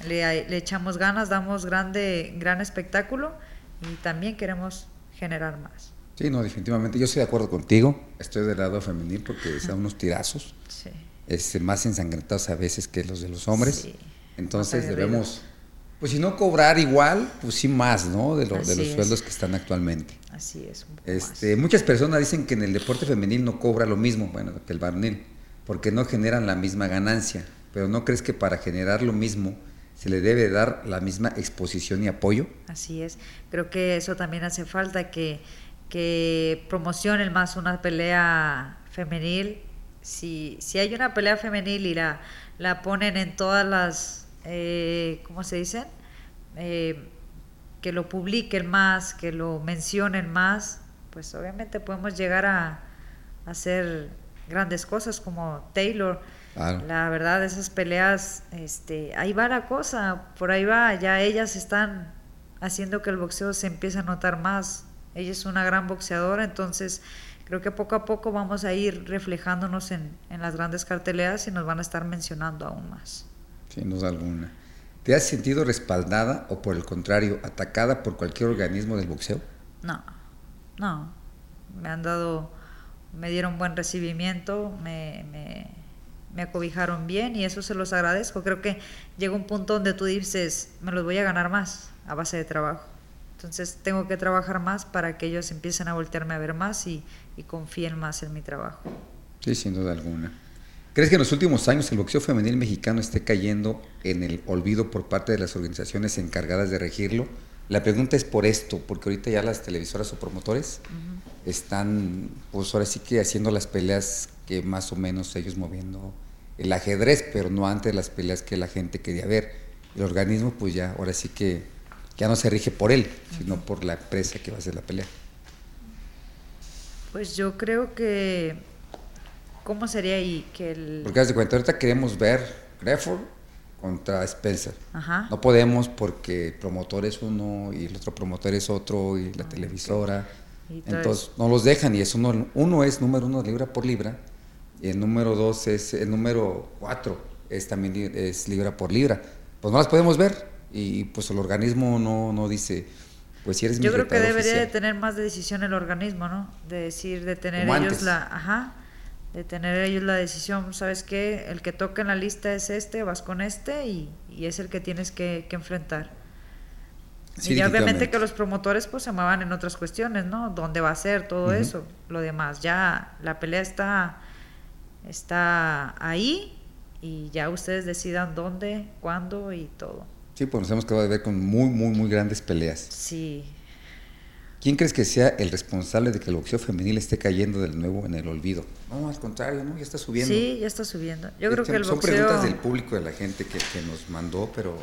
le, echamos ganas, damos grande, gran espectáculo y también queremos generar más. Sí, no, definitivamente. Yo estoy de acuerdo contigo. Estoy del lado femenil porque son unos tirazos. Sí. Este, más ensangrentados a veces que los de los hombres. Entonces debemos, pues si no cobrar igual, pues sí más, ¿no? De, de los sueldos que están actualmente. Así es. este, Muchas personas dicen que en el deporte femenil no cobra lo mismo, bueno, que el varonil porque no generan la misma ganancia. Pero ¿no crees que para generar lo mismo se le debe dar la misma exposición y apoyo? Así es. Creo que eso también hace falta, que, que promocionen más una pelea femenil. Si, si hay una pelea femenil y la, la ponen en todas las, eh, ¿cómo se dicen? Eh, que lo publiquen más, que lo mencionen más, pues obviamente podemos llegar a, a hacer grandes cosas como Taylor. La verdad, esas peleas, este, ahí va la cosa, por ahí va, ya ellas están haciendo que el boxeo se empiece a notar más. Ella es una gran boxeadora, entonces creo que poco a poco vamos a ir reflejándonos en, en las grandes carteleras y nos van a estar mencionando aún más. Sin duda alguna. ¿Te has sentido respaldada o por el contrario, atacada por cualquier organismo del boxeo? No, no. Me han dado me dieron buen recibimiento, me, me, acobijaron bien y eso se los agradezco. Creo que llega un punto donde tú dices, me los voy a ganar más a base de trabajo. Entonces tengo que trabajar más para que ellos empiecen a voltearme a ver más y, y confíen más en mi trabajo. Sí, sin duda alguna. ¿Crees que en los últimos años el boxeo femenil mexicano esté cayendo en el olvido por parte de las organizaciones encargadas de regirlo? La pregunta es por esto, porque ahorita ya las televisoras o promotores están, pues ahora sí que haciendo las peleas que más o menos ellos moviendo el ajedrez, pero no antes las peleas que la gente quería ver. El organismo, pues ya, ahora sí que ya no se rige por él, sino por la empresa que va a hacer la pelea. Pues yo creo que, ¿cómo sería ahí? Que el... Porque haz de cuenta, ahorita queremos ver Grefford contra Spencer. No podemos porque el promotor es uno y el otro promotor es otro y la ah, televisora. Entonces no los dejan y es uno, uno es número uno libra por libra y el número dos es el número cuatro es también es libra por libra. Pues no las podemos ver y pues el organismo no, no dice pues si eres Yo creo que debería de tener más de decisión el organismo, ¿no? De decir, de tener ellos la, ajá, de tener ellos la decisión, ¿sabes qué? El que toca en la lista es este, vas con este y, y es el que tienes que, que enfrentar y obviamente que los promotores pues se muevan en otras cuestiones, ¿no? ¿Dónde va a ser todo eso? Lo demás, ya la pelea está, está ahí y ya ustedes decidan dónde, cuándo y todo. Sí, pues nos hemos quedado de ver con muy, muy, muy grandes peleas. Sí. ¿Quién crees que sea el responsable de que el boxeo femenil esté cayendo de nuevo en el olvido? No, al contrario, ¿no? Ya está subiendo. Sí, ya está subiendo. Yo creo que el boxeo... Son preguntas del público, de la gente que, que nos mandó, pero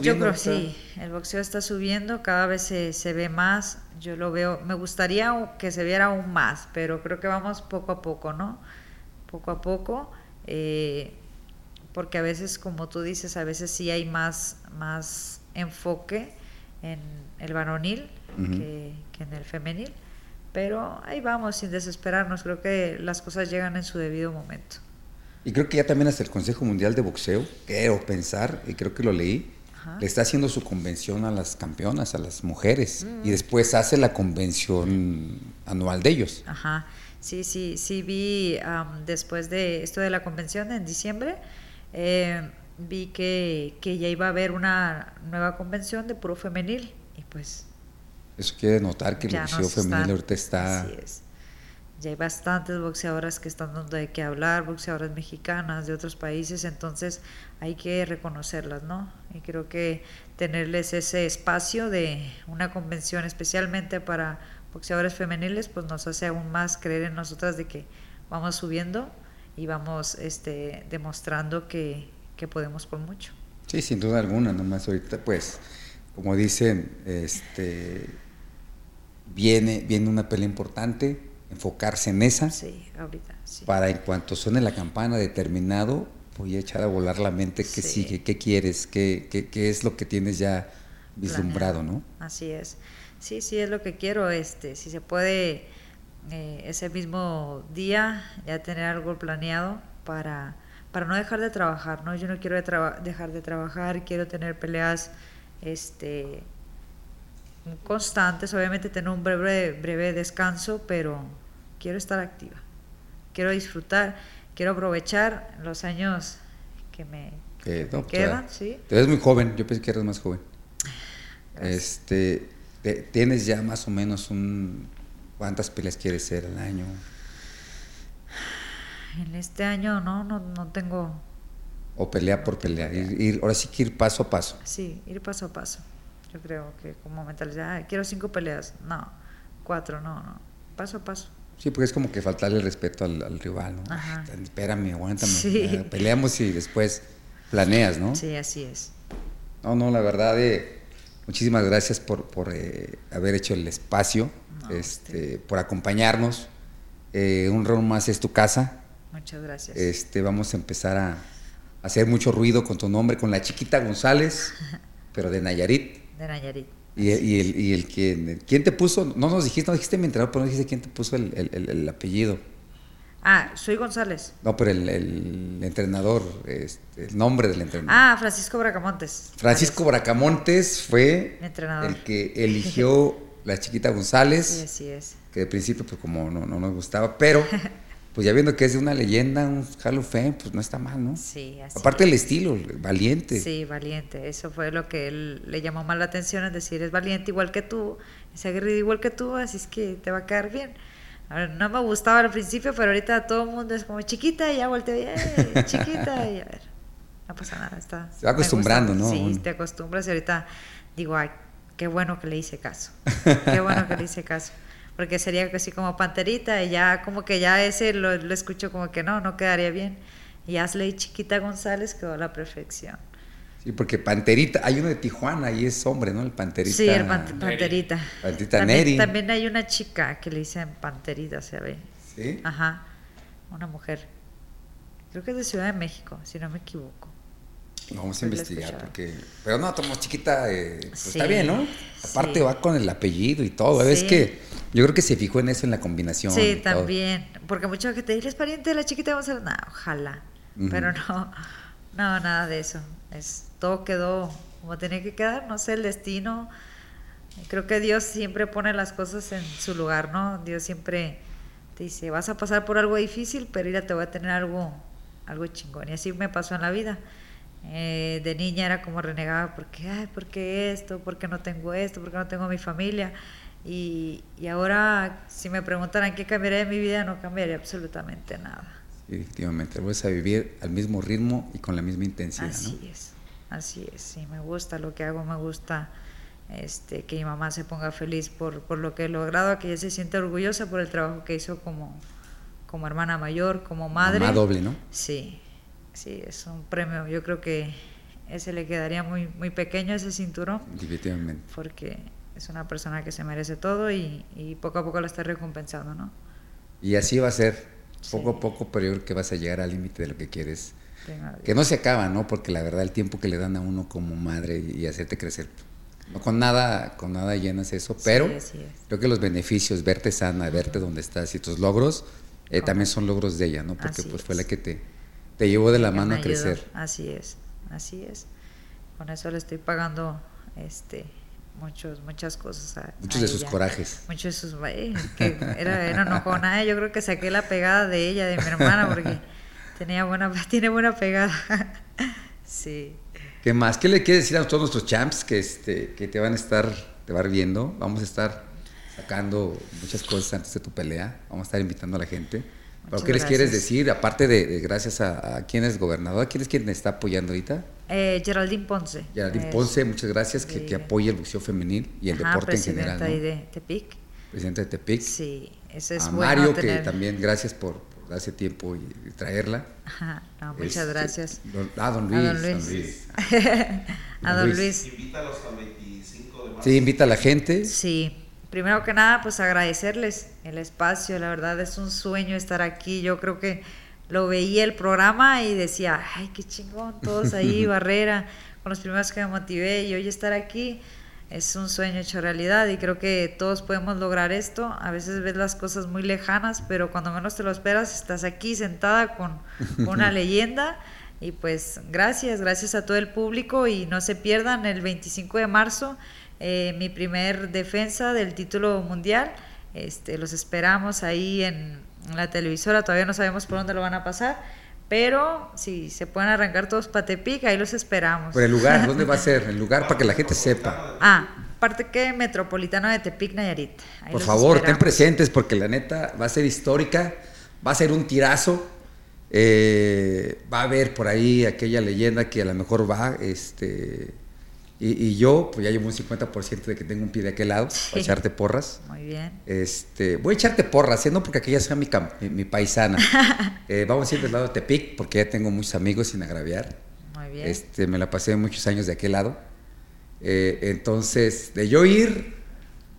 yo creo que sí, el boxeo está subiendo, cada vez se, se, ve más, yo lo veo, me gustaría que se viera aún más, pero creo que vamos poco a poco, ¿no? Poco a poco, eh, porque a veces, como tú dices, a veces sí hay más, más enfoque en el varonil que, que en el femenil, pero ahí vamos sin desesperarnos, creo que las cosas llegan en su debido momento. Y creo que ya también hasta el Consejo Mundial de Boxeo, quiero pensar, y creo que lo leí, le está haciendo su convención a las campeonas, a las mujeres, y mm. después hace la convención anual de ellos. Ajá, sí, sí, sí vi después de esto de la convención en diciembre, eh, vi que, que ya iba a haber una nueva convención de puro femenil, y pues... Eso quiere notar que el boxeo femenil ahorita está... Así es ya hay bastantes boxeadoras que están dando de qué hablar, boxeadoras mexicanas de otros países, entonces hay que reconocerlas, ¿no? Y creo que tenerles ese espacio de una convención especialmente para boxeadores femeniles, pues nos hace aún más creer en nosotras de que vamos subiendo y vamos este, demostrando que, que podemos por mucho. Sí, sin duda alguna, nomás ahorita pues, como dicen, este viene, viene una pelea importante, enfocarse en esa. Sí, ahorita, sí. Para en cuanto suene la campana determinado, voy a echar a volar la mente que sigue, qué quieres, qué, qué, qué, es lo que tienes ya vislumbrado, ¿no? Así es. Sí, sí, es lo que quiero. Este, si se puede eh, ese mismo día ya tener algo planeado para, para no dejar de trabajar, ¿no? Yo no quiero dejar de trabajar, quiero tener peleas este, constantes, obviamente tener un breve, breve descanso, pero quiero estar activa, quiero disfrutar, quiero aprovechar los años que me, pues, quedan. ¿sí? Te ves muy joven, yo pensé que eras más joven. Este, ¿Tienes ya más o menos un... ¿Cuántas peleas quieres ser al año? En este año no, no, no tengo... O pelea por pelea, ir, ahora sí que ir paso a paso. Sí, ir paso a paso. Yo creo que como mentalidad, quiero cinco peleas, no, cuatro, no, no, paso a paso. Sí, porque es como que faltarle el respeto al, rival, ¿no? espérame, aguántame. Peleamos y después planeas, ¿no? Sí, así es. No, no, la verdad, eh, muchísimas gracias por, por eh, haber hecho el espacio, este, por acompañarnos. Eh, un round más es tu casa. Muchas gracias. Este, vamos a empezar a, hacer mucho ruido con tu nombre, con la chiquita González, pero de Nayarit. De Nayarit. Y, y, el, y el quien, ¿quién te puso? No nos dijiste, no dijiste mi entrenador, pero no dijiste quién te puso el, el, apellido. Ah, soy González. No, pero el, entrenador, este, el nombre del entrenador. Ah, Francisco Bracamontes. Francisco Bracamontes fue el que eligió la chiquita González. Sí, así es. Que de principio, pues como no, no nos gustaba, pero pues ya viendo que es de una leyenda, un Hall of Fame, pues no está mal, ¿no? Sí, así Aparte del estilo, valiente. Sí, valiente. Eso fue lo que él le llamó más la atención, es decir, es valiente igual que tú, es aguerrido igual que tú, así es que te va a quedar bien. no me gustaba al principio, pero ahorita todo el mundo es como chiquita y ya volteé, eh, chiquita y a ver, no pasa nada, está. Se va acostumbrando, ¿no? Sí, te acostumbras y ahorita digo, ay, qué bueno que le hice caso, qué bueno que le hice caso porque sería así como Panterita y ya como que ya ese lo, lo escucho como que no, no quedaría bien. Y Asley Chiquita González quedó a la perfección. Sí, porque Panterita, hay uno de Tijuana y es hombre, ¿no? El Panterita. Sí, el Panterita. Panterita también, Neri. También hay una chica que le dicen Panterita, se ve. ¿Sí? Ajá, una mujer. Creo que es de Ciudad de México, si no me equivoco. Vamos a investigar porque... Pero no, Tomás Chiquita, eh, pues está bien, ¿no? Aparte va con el apellido y todo. Es que yo creo que se fijó en eso, en la combinación. Sí, también. Porque mucha gente dice, ¿es pariente de la chiquita? Vamos a ver, no, ojalá. Pero no, no, nada de eso. Es, todo quedó como tenía que quedar, no sé, el destino. Creo que Dios siempre pone las cosas en su lugar, ¿no? Dios siempre te dice, vas a pasar por algo difícil, pero ya te voy a tener algo, algo chingón. Y así me pasó en la vida. Eh, de niña era como renegada porque, ay, ¿por qué esto? ¿Por qué no tengo esto? ¿Por qué no tengo mi familia? Y, y ahora, si me preguntaran qué cambiaría de mi vida, no cambiaría absolutamente nada. Sí, efectivamente, vas a vivir al mismo ritmo y con la misma intensidad. Así es, así es, sí, me gusta lo que hago, me gusta este, que mi mamá se ponga feliz por, por lo que he logrado, que ella se siente orgullosa por el trabajo que hizo como, como hermana mayor, como madre. Mamá doble, ¿no? Sí, sí, es un premio. Yo creo que ese le quedaría muy, muy pequeño, ese cinturón. Definitivamente. Porque es una persona que se merece todo y, poco a poco lo está recompensando, ¿no? Y así va a ser, poco a poco, pero yo creo que vas a llegar al límite de lo que quieres. Que no se acaba, ¿no? Porque la verdad el tiempo que le dan a uno como madre y, hacerte crecer, no con nada, con nada llenas eso, pero creo que los beneficios, verte sana, verte donde estás y tus logros, eh, también son logros de ella, ¿no? Porque pues fue la que te, te llevó de la mano a crecer. Así es, así es. Con eso le estoy pagando este muchos, muchas cosas. muchos de sus corajes. Muchos de sus... Eh, que era, era enojona. Yo creo que saqué la pegada de ella, de mi hermana, porque tenía buena, tiene buena pegada. sí. ¿Qué más? ¿Qué le quieres decir a todos nuestros champs que, este, que te van a estar, te van viendo? Vamos a estar sacando muchas cosas antes de tu pelea. Vamos a estar invitando a la gente. ¿Pero qué les quieres decir? Aparte de, gracias a, a, quién es gobernador, ¿quién es quien está apoyando ahorita? Eh, Geraldine Ponce. Geraldine Ponce, muchas gracias, que, que apoya el boxeo femenil y el deporte en general. Presidenta de Tepic. Presidenta de Tepic. Sí, ese es a Mario, que también gracias por, darse tiempo y, traerla. Ajá, muchas este, gracias. ah, don Luis. A don Luis. a don Luis. Invítalos al 25 de marzo. Sí, invita a la gente. Sí. Primero que nada, pues agradecerles el espacio. La verdad es un sueño estar aquí. Yo creo que lo veía el programa y decía, ay, qué chingón, todos ahí, Barrera, con los primeros que me motivé y hoy estar aquí es un sueño hecho realidad y creo que todos podemos lograr esto. A veces ves las cosas muy lejanas, pero cuando menos te lo esperas, estás aquí sentada con una leyenda. Y pues gracias, gracias a todo el público y no se pierdan el 25 de marzo eh, mi primer defensa del título mundial. Este, los esperamos ahí en la televisora, todavía no sabemos por dónde lo van a pasar pero si se pueden arrancar todos para Tepic, ahí los esperamos. Pero el lugar, ¿dónde va a ser? El lugar para que la gente sepa. Ah, Parque Metropolitano de Tepic, Nayarit. Por favor, ten presentes porque la neta va a ser histórica, va a ser un tirazo. Eh, va a haber por ahí aquella leyenda que a lo mejor va, este, y, yo, pues ya llevo un 50% de que tengo un pie de aquel lado para echarte porras. Muy bien. Este, voy a echarte porras, ¿eh? no porque aquella sea mi, mi, paisana. eh, vamos a ir del lado de Tepic porque ya tengo muchos amigos sin agraviar. Muy bien. Este, me la pasé muchos años de aquel lado. Eh, entonces, de yo ir,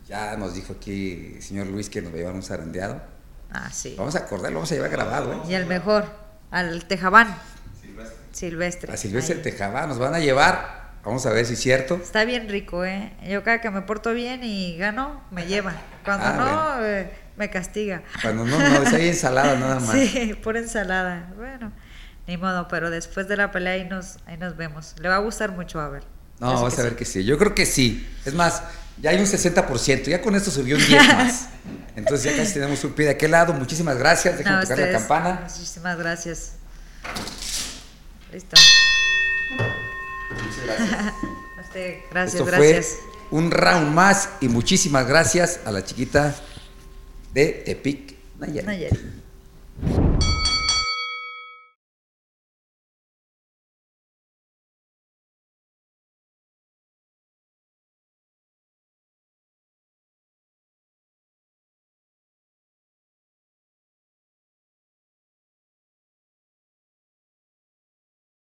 ya nos dijo aquí el señor Luis que nos va a llevar un zarandeado. Ah, sí. Vamos a acordarlo, vamos a llevar grabado. ¿eh? Y el mejor, al Tejabán. Silvestre. Silvestre. A Silvestre Tejabán, nos van a llevar Vamos a ver si es cierto. Está bien rico, ¿eh? Yo cada que me porto bien y gano, me lleva. Cuando ah, no, eh, me castiga. Cuando no, no, es ahí ensalada nada más. Sí, pura ensalada. Bueno, ni modo, pero después de la pelea ahí nos, ahí nos vemos. Le va a gustar mucho a ver. No, vas a ver que sí. Yo creo que sí. Es más, ya hay un 60%. Ya con esto subió un 10 más. Entonces ya casi tenemos un pie de aquel lado. Muchísimas gracias. Déjame tocar la campana. Muchísimas gracias. Listo. Muchas gracias. a usted, gracias, Esto gracias. Fue un round más y muchísimas gracias a la chiquita de Tepic Nayarit. Nayarit.